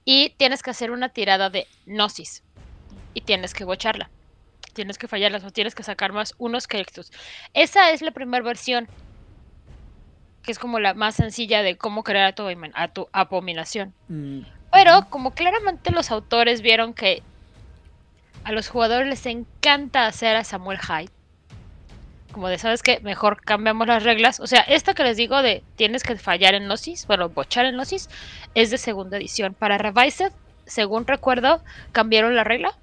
Y tienes que hacer una tirada de gnosis y tienes que bocharla. Tienes que fallarlas o tienes que sacar más unos que. Esa es la primera versión, que es como la más sencilla de cómo crear a tu, a tu abominación. Mm, Pero como claramente los autores vieron que a los jugadores les encanta hacer a Samuel Hyde, como de, ¿sabes qué? Mejor cambiamos las reglas. O sea, esta que les digo de tienes que fallar en Gnosis, bueno, bochar en Gnosis, es de segunda edición. Para Revised, según recuerdo, cambiaron la regla.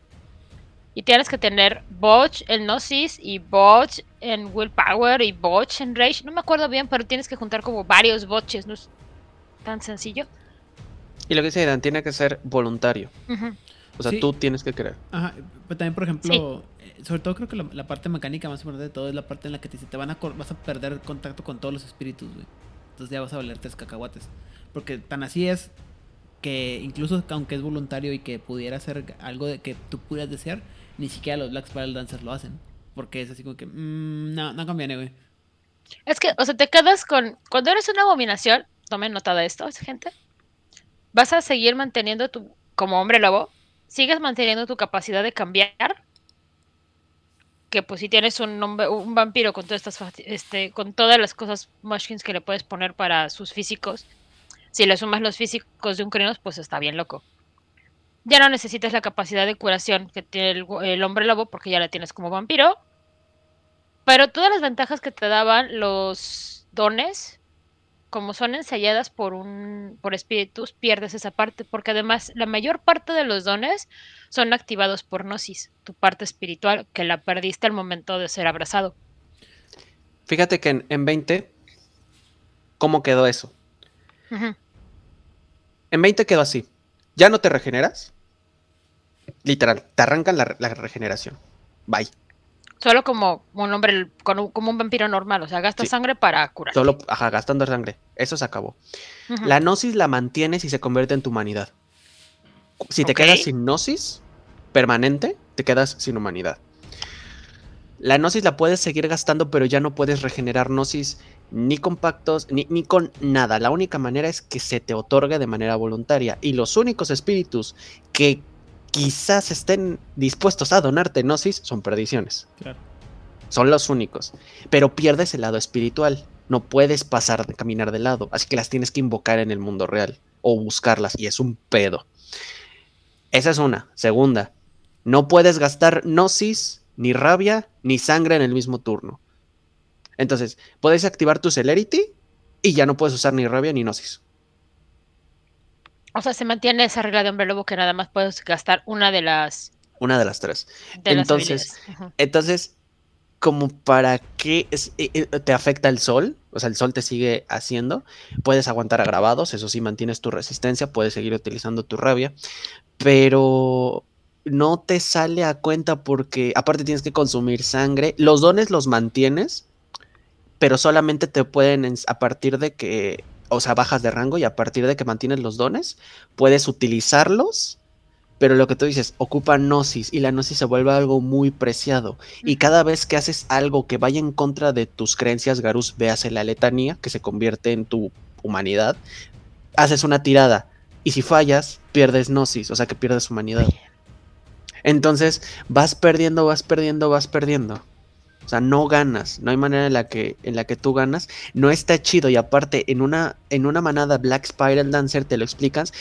Y tienes que tener botch en Gnosis y botch en Willpower y botch en Rage. No me acuerdo bien, pero tienes que juntar como varios botches, no es tan sencillo. Y lo que dice Aidan, tiene que ser voluntario. O sea, Sí. tú tienes que querer. Ajá, pero también, por ejemplo, eh, sobre todo creo que la, la parte mecánica más importante de todo es la parte en la que te, te van a, vas a perder contacto con todos los espíritus, güey. Entonces ya vas a valer tres cacahuates. Porque tan así es que incluso aunque es voluntario y que pudiera ser algo de que tú pudieras desear, ni siquiera los Black Spiral Dancers lo hacen. Porque es así como que, mm, no, no conviene, güey. Es que, o sea, te quedas con. Cuando eres una abominación, tomen nota de esto, gente. Vas a seguir manteniendo tu. Como hombre lobo, sigues manteniendo tu capacidad de cambiar. Que pues si tienes un, hombre- un vampiro con todas estas este, con todas las cosas machines que le puedes poner para sus físicos, si le sumas los físicos de un crinos, pues está bien loco. Ya no necesitas la capacidad de curación que tiene el hombre lobo, porque ya la tienes como vampiro. Pero todas las ventajas que te daban los dones, como son enseñadas por un por espíritus, pierdes esa parte, porque además la mayor parte de los dones son activados por Gnosis, tu parte espiritual, que la perdiste al momento de ser abrazado. Fíjate que en, en 20, ¿cómo quedó eso? En 20 quedó así. Ya no te regeneras. Literal, te arrancan la, la regeneración. Bye. Solo como un hombre, como un vampiro normal, o sea, gasta Sí. sangre para curar. Solo, ajá, gastando sangre. Eso se acabó. La gnosis la mantienes y se convierte en tu humanidad. Si te quedas sin gnosis permanente, te quedas sin humanidad. La gnosis la puedes seguir gastando, pero ya no puedes regenerar gnosis ni con pactos, ni, ni con nada. La única manera es que se te otorgue de manera voluntaria. Y los únicos espíritus que quizás estén dispuestos a donarte gnosis son perdiciones. Claro. Son los únicos. Pero pierdes el lado espiritual. No puedes pasar de caminar de lado. Así que las tienes que invocar en el mundo real. O buscarlas. Y es un pedo. Esa es una. Segunda. No puedes gastar gnosis, ni rabia, ni sangre en el mismo turno. Entonces, puedes activar tu celerity y ya no puedes usar ni rabia ni gnosis. O sea, se mantiene esa regla de hombre lobo que nada más puedes gastar una de las, Una de las tres. de Entonces. Entonces, como para qué es- eh, eh, te afecta el sol, o sea, el sol te sigue haciendo, puedes aguantar agravados, eso sí, mantienes tu resistencia, puedes seguir utilizando tu rabia, pero no te sale a cuenta porque aparte tienes que consumir sangre, los dones los mantienes, pero solamente te pueden, a partir de que, o sea, bajas de rango y a partir de que mantienes los dones, puedes utilizarlos. Pero lo que tú dices, ocupa gnosis y la gnosis se vuelve algo muy preciado. Y cada vez que haces algo que vaya en contra de tus creencias, Garus, véase la letanía, que se convierte en tu humanidad, haces una tirada. Y si fallas, pierdes gnosis, o sea que pierdes humanidad. Entonces, vas perdiendo, vas perdiendo, vas perdiendo. O sea, no ganas, no hay manera en la que, en la que tú ganas. No está chido. Y aparte, en una, en una manada Black Spiral Dancer te lo explicas.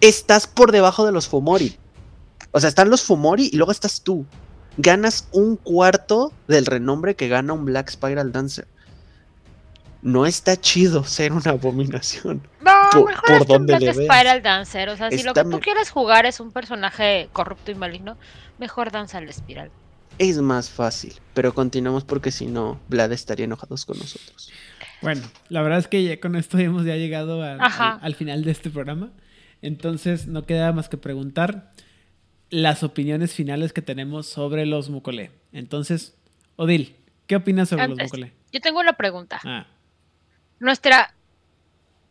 Estás por debajo de los Fomori. O sea, están los Fomori y luego estás tú. Ganas un cuarto del renombre que gana un Black Spiral Dancer. No está chido ser una abominación. No, por- mejor por hazte un donde Black le. Spiral Dancer. O sea, si lo que tú quieres jugar es un personaje corrupto y maligno, mejor danza la espiral. Es más fácil. Pero continuamos porque si no, Vlad estaría enojados con nosotros. Bueno, la verdad es que ya con esto hemos ya llegado al, Ajá. al- al final de este programa. Entonces, no queda más que preguntar las opiniones finales que tenemos sobre los Mucolé. Entonces, Odil, ¿qué opinas sobre los Mucolé? Yo tengo una pregunta. Ah, Nuestra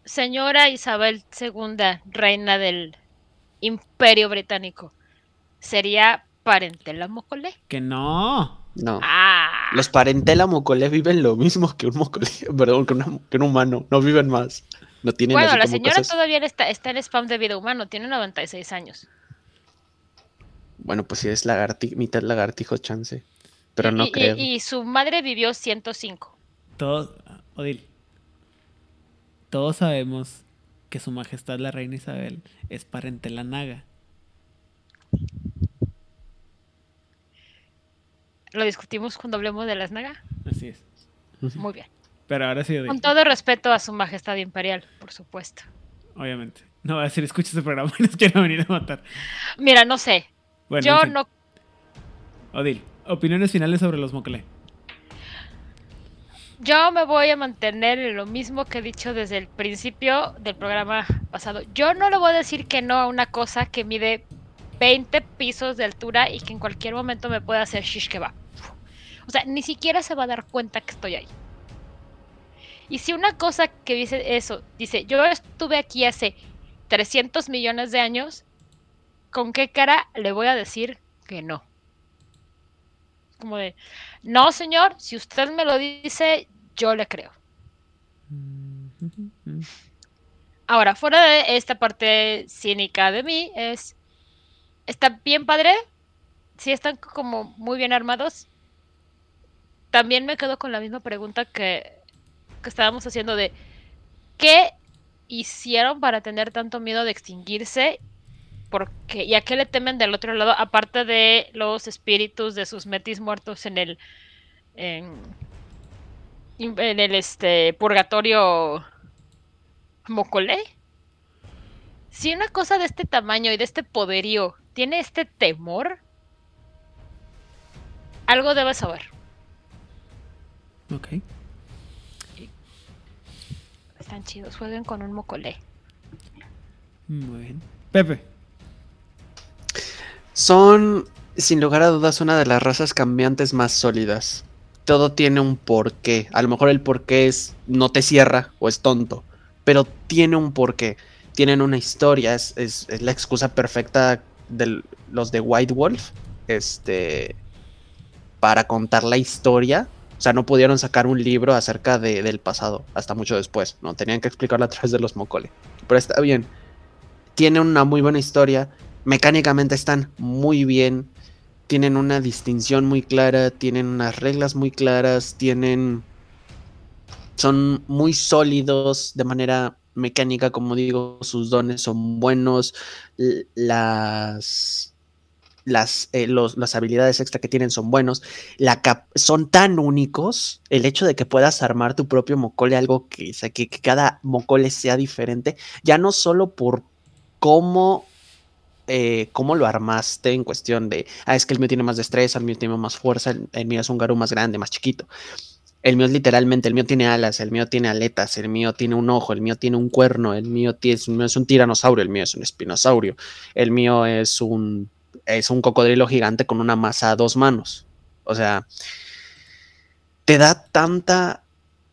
señora Isabel II, reina del Imperio Británico, ¿sería parentela Mocolé? que no. No. Ah, Los parentela Mocole viven lo mismo que un Mocole, perdón, que, una- que un humano. No viven más. No tienen bueno, la señora cosas- todavía está, está en spam de vida humano, tiene 96 años. Bueno, pues si es lagarti- mitad lagartijo chance. Pero Y- no y, creo. y su madre vivió 105. Todos, Odil, todos sabemos que su majestad la reina Isabel es parentela naga. Lo discutimos cuando hablemos de las Naga. Así es. Muy bien. Pero ahora sí, Con todo respeto a su majestad imperial, por supuesto. obviamente. No voy a decir, escucha este programa y nos quiero venir a matar. Mira, no sé. Bueno, yo en fin. no Odil, opiniones finales sobre los Mucolé. Yo me voy a mantener en lo mismo que he dicho desde el principio del programa pasado. Yo no le voy a decir que no a una cosa que mide 20 pisos de altura y que en cualquier momento me puede hacer shish kebab. O sea, ni siquiera se va a dar cuenta que estoy ahí. Y si una cosa que dice eso, dice, yo estuve aquí hace 300 millones de años, ¿con qué cara le voy a decir que no? Como de, no señor, si usted me lo dice, yo le creo. Ahora, fuera de esta parte cínica de mí, es. Está bien padre. Sí, están como muy bien armados. También me quedo con la misma pregunta que, que estábamos haciendo de ¿qué hicieron para tener tanto miedo de extinguirse? Porque, ¿Y a qué le temen del otro lado? Aparte de los espíritus de sus metis muertos en el. en, en el este purgatorio Mocolé. Si una cosa de este tamaño y de este poderío tiene este temor, algo debe saber. Ok. Están chidos, jueguen con un Mocolé. Muy bien. Pepe. Son sin lugar a dudas, una de las razas cambiantes más sólidas. Todo tiene un porqué. A lo mejor el porqué es no te cierra o es tonto, pero tiene un porqué. Tienen una historia, es, es, es la excusa perfecta de los de White Wolf este, para contar la historia. O sea, no pudieron sacar un libro acerca de, del pasado hasta mucho después, ¿no? Tenían que explicarlo a través de los Mokole. Pero está bien. Tiene una muy buena historia. Mecánicamente están muy bien. Tienen una distinción muy clara. Tienen unas reglas muy claras. Tienen. Son muy sólidos de manera mecánica, como digo. Sus dones son buenos. Las las, eh, las habilidades extra que tienen son buenos, la son tan únicos, el hecho de que puedas armar tu propio mocole, algo que, o que, cada mocole sea diferente, ya no solo por cómo, eh, cómo lo armaste en cuestión de, ah, es que el mío tiene más destreza, el mío tiene más fuerza, el, el mío es un garú más grande, más chiquito. El mío es literalmente, el mío tiene alas, el mío tiene aletas, el mío tiene un ojo, el mío tiene un cuerno, el mío, el mío es un tiranosaurio, el mío es un espinosaurio, el mío es un es un cocodrilo gigante con una masa a dos manos. O sea, te da tanta,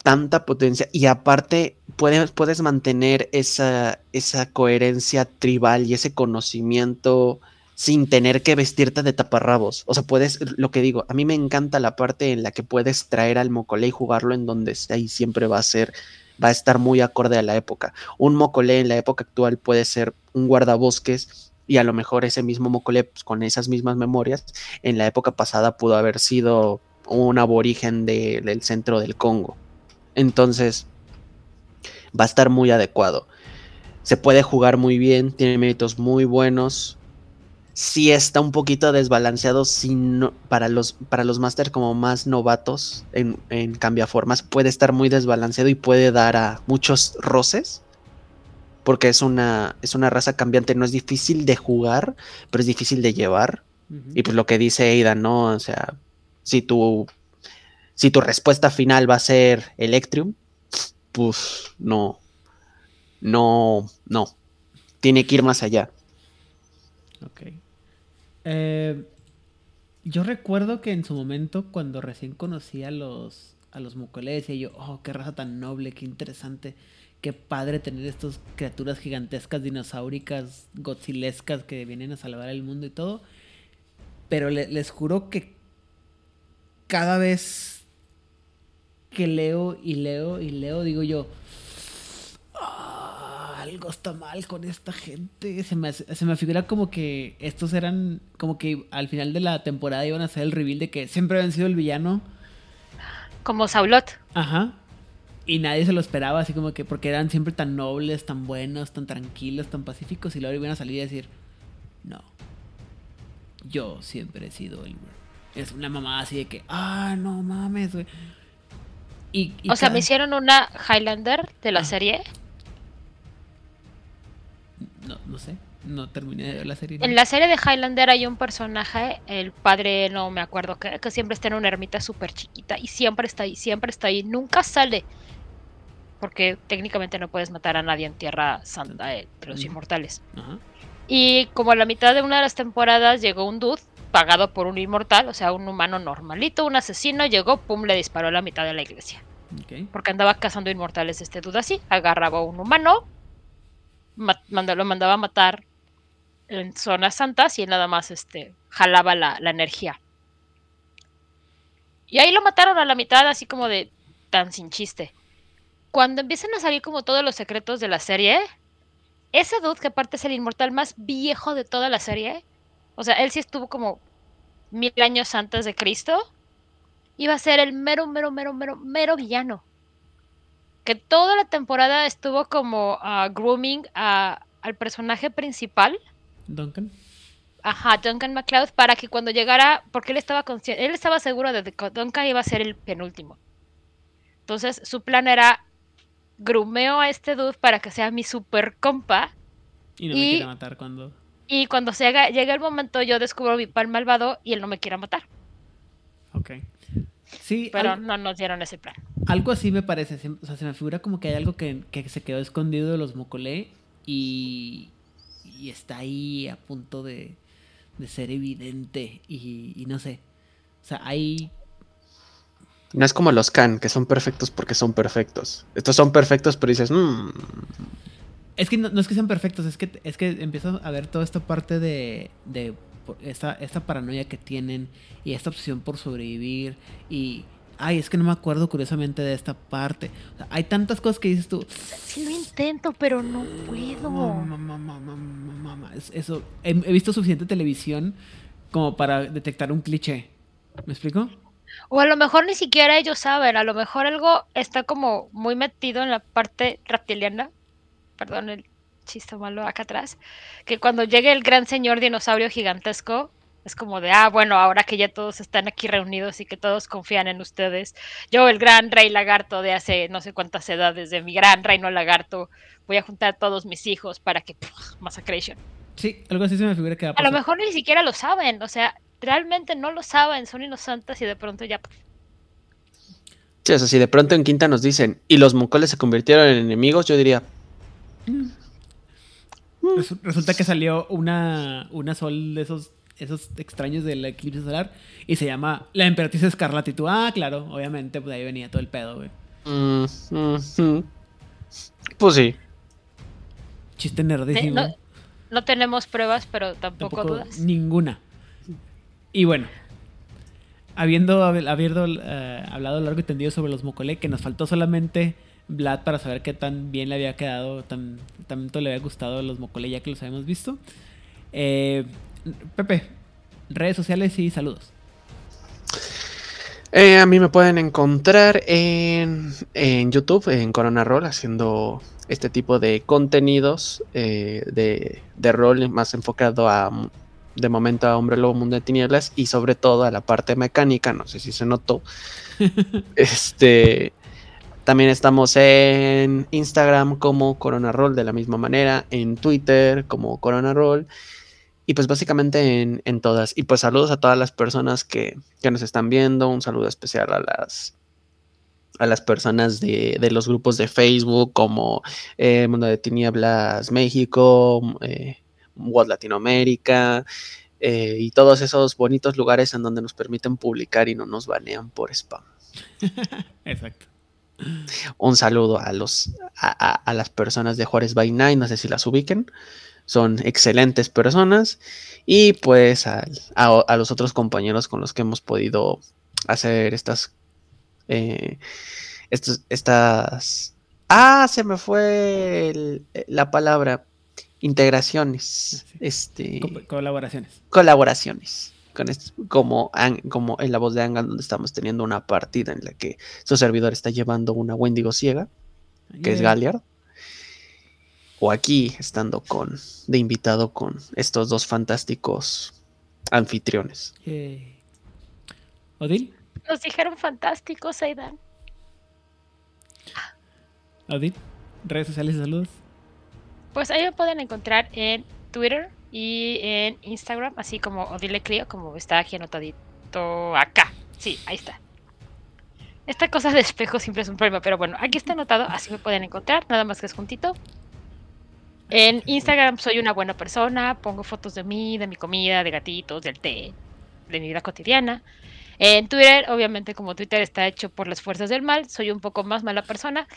tanta potencia y aparte puedes, puedes mantener esa, esa coherencia tribal y ese conocimiento sin tener que vestirte de taparrabos. O sea, puedes, lo que digo, a mí me encanta la parte en la que puedes traer al Mocolé y jugarlo en donde sea y siempre va a ser, va a estar muy acorde a la época. Un Mocolé en la época actual puede ser un guardabosques y a lo mejor ese mismo Mokole pues, con esas mismas memorias en la época pasada pudo haber sido un aborigen del centro del Congo. Entonces va a estar muy adecuado. Se puede jugar muy bien, tiene méritos muy buenos. Sí está un poquito desbalanceado para los, para los máster como más novatos en, en cambiaformas. Puede estar muy desbalanceado y puede dar a muchos roces porque es una, es una raza cambiante, no es difícil de jugar, pero es difícil de llevar. Y pues lo que dice Aidan, ¿no? O sea, si tu, si tu respuesta final va a ser Electrium, pues no, no, no. Tiene que ir más allá. Ok. Eh, yo recuerdo que en su momento, cuando recién conocí a los, a los Mucoles, y yo, oh, qué raza tan noble, qué interesante qué padre tener estas criaturas gigantescas, dinosauricas, godzilescas que vienen a salvar el mundo y todo. Pero les juro que cada vez que leo y leo y leo, digo yo, ah, algo está mal con esta gente. Se me, se me figura como que estos eran, como que al final de la temporada iban a hacer el reveal de que siempre habían sido el villano. Como Saulot. Ajá. Y nadie se lo esperaba, así como que porque eran siempre tan nobles, tan buenos, tan tranquilos, tan pacíficos, y luego iban a salir y decir, no, yo siempre he sido el... Es una mamá así de que, ah, no mames, güey. Y, o sea, me hicieron una Highlander de la ah. serie. No, no sé, no terminé de ver la serie. En la serie de Highlander hay un personaje, el padre, no me acuerdo, que, que siempre está en una ermita súper chiquita y siempre está ahí, siempre está ahí, nunca sale porque técnicamente no puedes matar a nadie en Tierra Santa de los inmortales. Y como a la mitad de una de las temporadas llegó un dude pagado por un inmortal, o sea, un humano normalito, un asesino, llegó, pum, le disparó a la mitad de la iglesia. Porque andaba cazando inmortales este dude así, agarraba a un humano, lo mandaba a matar en zonas santas y nada más este, jalaba la, la energía. Y ahí lo mataron a la mitad, así como de tan sin chiste cuando empiezan a salir como todos los secretos de la serie, ese dude que aparte es el inmortal más viejo de toda la serie, o sea, él sí estuvo como mil años antes de Cristo, iba a ser el mero, mero, mero, mero, mero villano. Que toda la temporada estuvo como uh, grooming a, al personaje principal. Duncan. Ajá, Duncan MacLeod, para que cuando llegara, porque él estaba consciente, él estaba seguro de que Duncan iba a ser el penúltimo. Entonces, su plan era grumeo a este dude para que sea mi super compa. Y no me quiera matar cuando. Y cuando se haga, llega el momento, yo descubro mi pan malvado y él no me quiera matar. Ok. Sí. Pero no nos dieron ese plan. Algo así me parece. O sea, se me figura como que hay algo que, que se quedó escondido de los Mocolé y, y está ahí a punto de, de ser evidente y, y no sé. O sea, hay no es como los Khan, que son perfectos porque son perfectos. Estos son perfectos, pero dices, mmm. Es que no, es que sean perfectos, es que, es que empiezo a ver toda esta parte de, de esta, esta paranoia que tienen y esta obsesión por sobrevivir y... Ay, es que no me acuerdo curiosamente de esta parte. hay tantas cosas que dices tú. Sí lo intento, pero no puedo. Mamá, mamá, mamá, eso. He, he visto suficiente televisión como para detectar un cliché. ¿Me explico? O a lo mejor ni siquiera ellos saben, a lo mejor algo está como muy metido en la parte reptiliana. Perdón el chiste malo acá atrás. Que cuando llegue el gran señor dinosaurio gigantesco, es como de, ah, bueno, ahora que ya todos están aquí reunidos y que todos confían en ustedes, yo, el gran rey lagarto de hace no sé cuántas edades, de mi gran reino lagarto, voy a juntar a todos mis hijos para que, Massacration. Sí, algo así se me figura que va a, a lo mejor ni siquiera lo saben, o sea, realmente no lo saben, son inocentes y de pronto ya. Sí, eso si de pronto en Quinta nos dicen, y los moncoles se convirtieron en enemigos, yo diría. Mm. Resulta que salió una, una sol de esos, esos extraños del eclipse solar y se llama La Emperatriz Escarlata. Y tú, ah, claro, obviamente, pues ahí venía todo el pedo, güey. Mm, mm, pues sí. Chiste nerdísimo. no, tenemos pruebas, pero tampoco dudas. Ninguna. Y bueno, habiendo, habiendo uh, hablado largo y tendido sobre los Mokole, que nos faltó solamente Vlad para saber qué tan bien le había quedado, tan, tanto le había gustado los Mokole ya que los habíamos visto. Eh, Pepe, redes sociales y saludos. Eh, a mí me pueden encontrar en, en, YouTube, en Corona Roll, haciendo este tipo de contenidos eh, de, de, rol más enfocado a de momento a Hombre Lobo Mundo de Tinieblas y sobre todo a la parte mecánica, no sé si se notó. este también estamos en Instagram como Corona Roll de la misma manera, en Twitter como Corona Roll y pues básicamente en, todas. Y pues saludos a todas las personas que, nos están viendo, un saludo especial a las a las personas de, los grupos de Facebook como eh, Mundo de Tinieblas México, eh, World Latinoamérica eh, y todos esos bonitos lugares en donde nos permiten publicar y no nos banean por spam. Exacto. Un saludo a los a, las personas de Juárez by Night, no sé si las ubiquen. Son excelentes personas. Y pues a, los otros compañeros con los que hemos podido hacer estas. Eh, estas. Ah, se me fue la palabra integraciones, este, colaboraciones. Colaboraciones. Con como, como en la voz de Angan, donde estamos teniendo una partida en la que su servidor está llevando una Wendigo ciega, que es Galiard. O aquí, estando con de invitado con estos dos fantásticos anfitriones. ¿Odil? Nos dijeron fantásticos, Aidan. Odil, redes sociales y saludos. Pues ahí me pueden encontrar en Twitter y en Instagram, así como Odile Clio, como está aquí anotadito acá. Sí, ahí está. Esta cosa de espejo siempre es un problema, pero bueno, aquí está anotado, así me pueden encontrar, nada más que es juntito. En Instagram soy una buena persona, pongo fotos de mí, de mi comida, de gatitos, del té, de mi vida cotidiana. En Twitter, obviamente como Twitter está hecho por las fuerzas del mal, soy un poco más mala persona,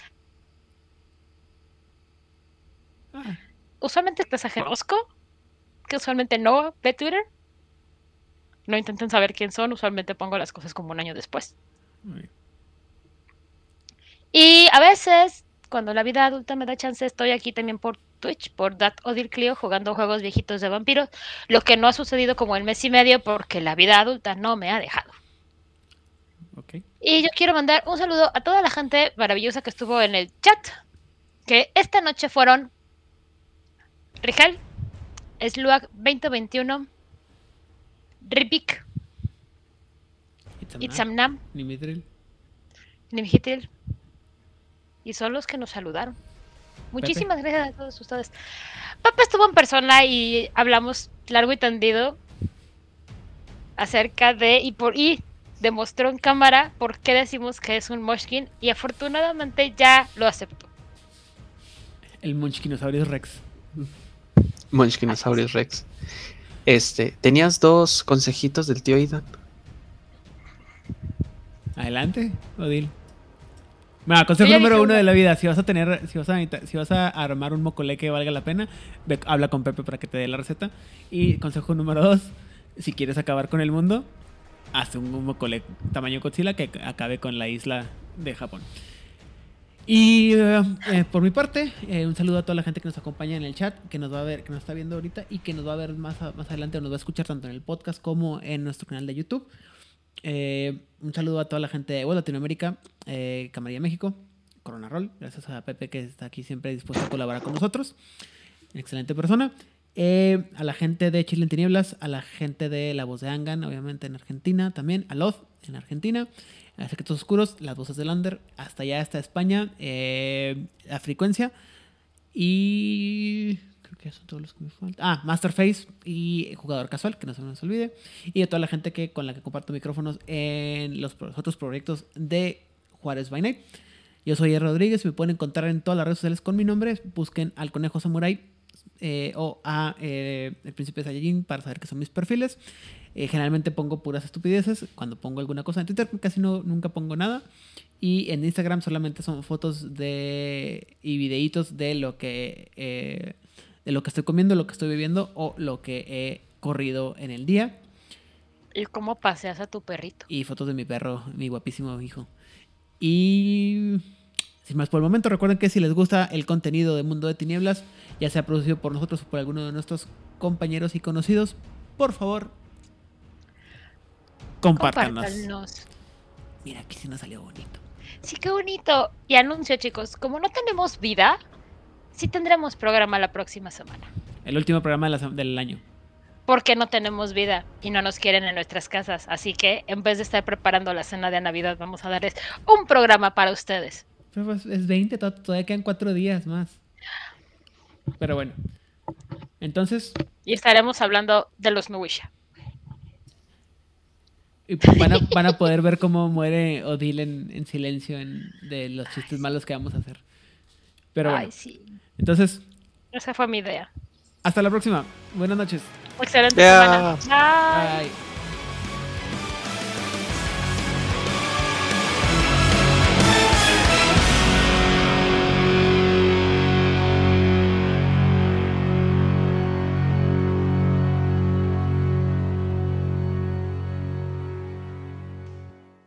Usualmente es mensaje Rosco, que usualmente no ve Twitter. No intenten saber quién son, usualmente pongo las cosas como un año después. Y a veces, cuando la vida adulta me da chance, estoy aquí también por Twitch, por Dat Odir Clio, jugando juegos viejitos de vampiros, lo que no ha sucedido como el mes y medio porque la vida adulta no me ha dejado. Y yo quiero mandar un saludo a toda la gente maravillosa que estuvo en el chat, que esta noche fueron Rigel, Sluag 2021, Ripik, Itzamnam, Nimitril, Nimitril. Y son los que nos saludaron. Muchísimas gracias a todos ustedes. Pepe estuvo en persona y hablamos largo y tendido acerca de y por y demostró en cámara por qué decimos que es un Moshkin y afortunadamente ya lo aceptó. El Munchkinosaurus Rex. Munchkinosaurus Rex. Este, tenías dos consejitos del tío Idan. Adelante, Odil. Bueno, consejo número uno uno. de la vida, si vas a tener, si vas a, si vas a armar un mocole que valga la pena, ve- habla con Pepe para que te dé la receta. Y consejo número dos, si quieres acabar con el mundo, haz un mocole tamaño Godzilla que acabe con la isla de Japón. Y eh, eh, por mi parte, eh, un saludo a toda la gente que nos acompaña en el chat, que nos va a ver, que nos está viendo ahorita y que nos va a ver más, a- más adelante o nos va a escuchar tanto en el podcast como en nuestro canal de YouTube. Eh, un saludo a toda la gente de Latinoamérica, eh, Camarilla México, Corona Roll. Gracias a Pepe que está aquí siempre dispuesto a colaborar con nosotros. Excelente persona. Eh, a la gente de Chile en Tinieblas, a la gente de La Voz de Angan, obviamente en Argentina también, a Loz en Argentina, Secretos Oscuros, Las Voces de Lander, hasta allá, hasta España, eh, a Frecuencia y creo que son todos los que me faltan. Ah, Masterface y Jugador Casual, que no se nos olvide. Y a toda la gente que con la que comparto micrófonos en los otros proyectos de Juárez by. Yo soy R. Rodríguez, me pueden encontrar en todas las redes sociales con mi nombre. Busquen al Conejo Samurai eh, o a eh, El Príncipe Saiyajin para saber que son mis perfiles. Eh, generalmente pongo puras estupideces. Cuando pongo alguna cosa en Twitter, casi no, nunca pongo nada. Y en Instagram solamente son fotos de y videitos de lo que eh, de lo que estoy comiendo, lo que estoy bebiendo o lo que he corrido en el día. ¿Y cómo paseas a tu perrito? Y fotos de mi perro, mi guapísimo hijo. Y sin más por el momento, recuerden que si les gusta el contenido de Mundo de Tinieblas, ya sea producido por nosotros o por alguno de nuestros compañeros y conocidos, por favor, compártanos. Compártanos. Mira, aquí sí nos salió bonito. Sí, qué bonito. Y anuncio, chicos, como no tenemos vida, sí tendremos programa la próxima semana. El último programa de la sem- del año. Porque no tenemos vida y no nos quieren en nuestras casas. Así que en vez de estar preparando la cena de Navidad, vamos a darles un programa para ustedes. Pero pues, es 20, to- todavía quedan cuatro días más. Pero bueno. Entonces, Y estaremos hablando de los Nuwisha. Y van a, van a poder ver cómo muere Odile en, en silencio en- de los chistes malos que vamos a hacer. Pero bueno, Ay, sí. entonces, Esa fue mi idea. hasta la próxima. Buenas noches. Excelente Ya. semana. Bye. Bye.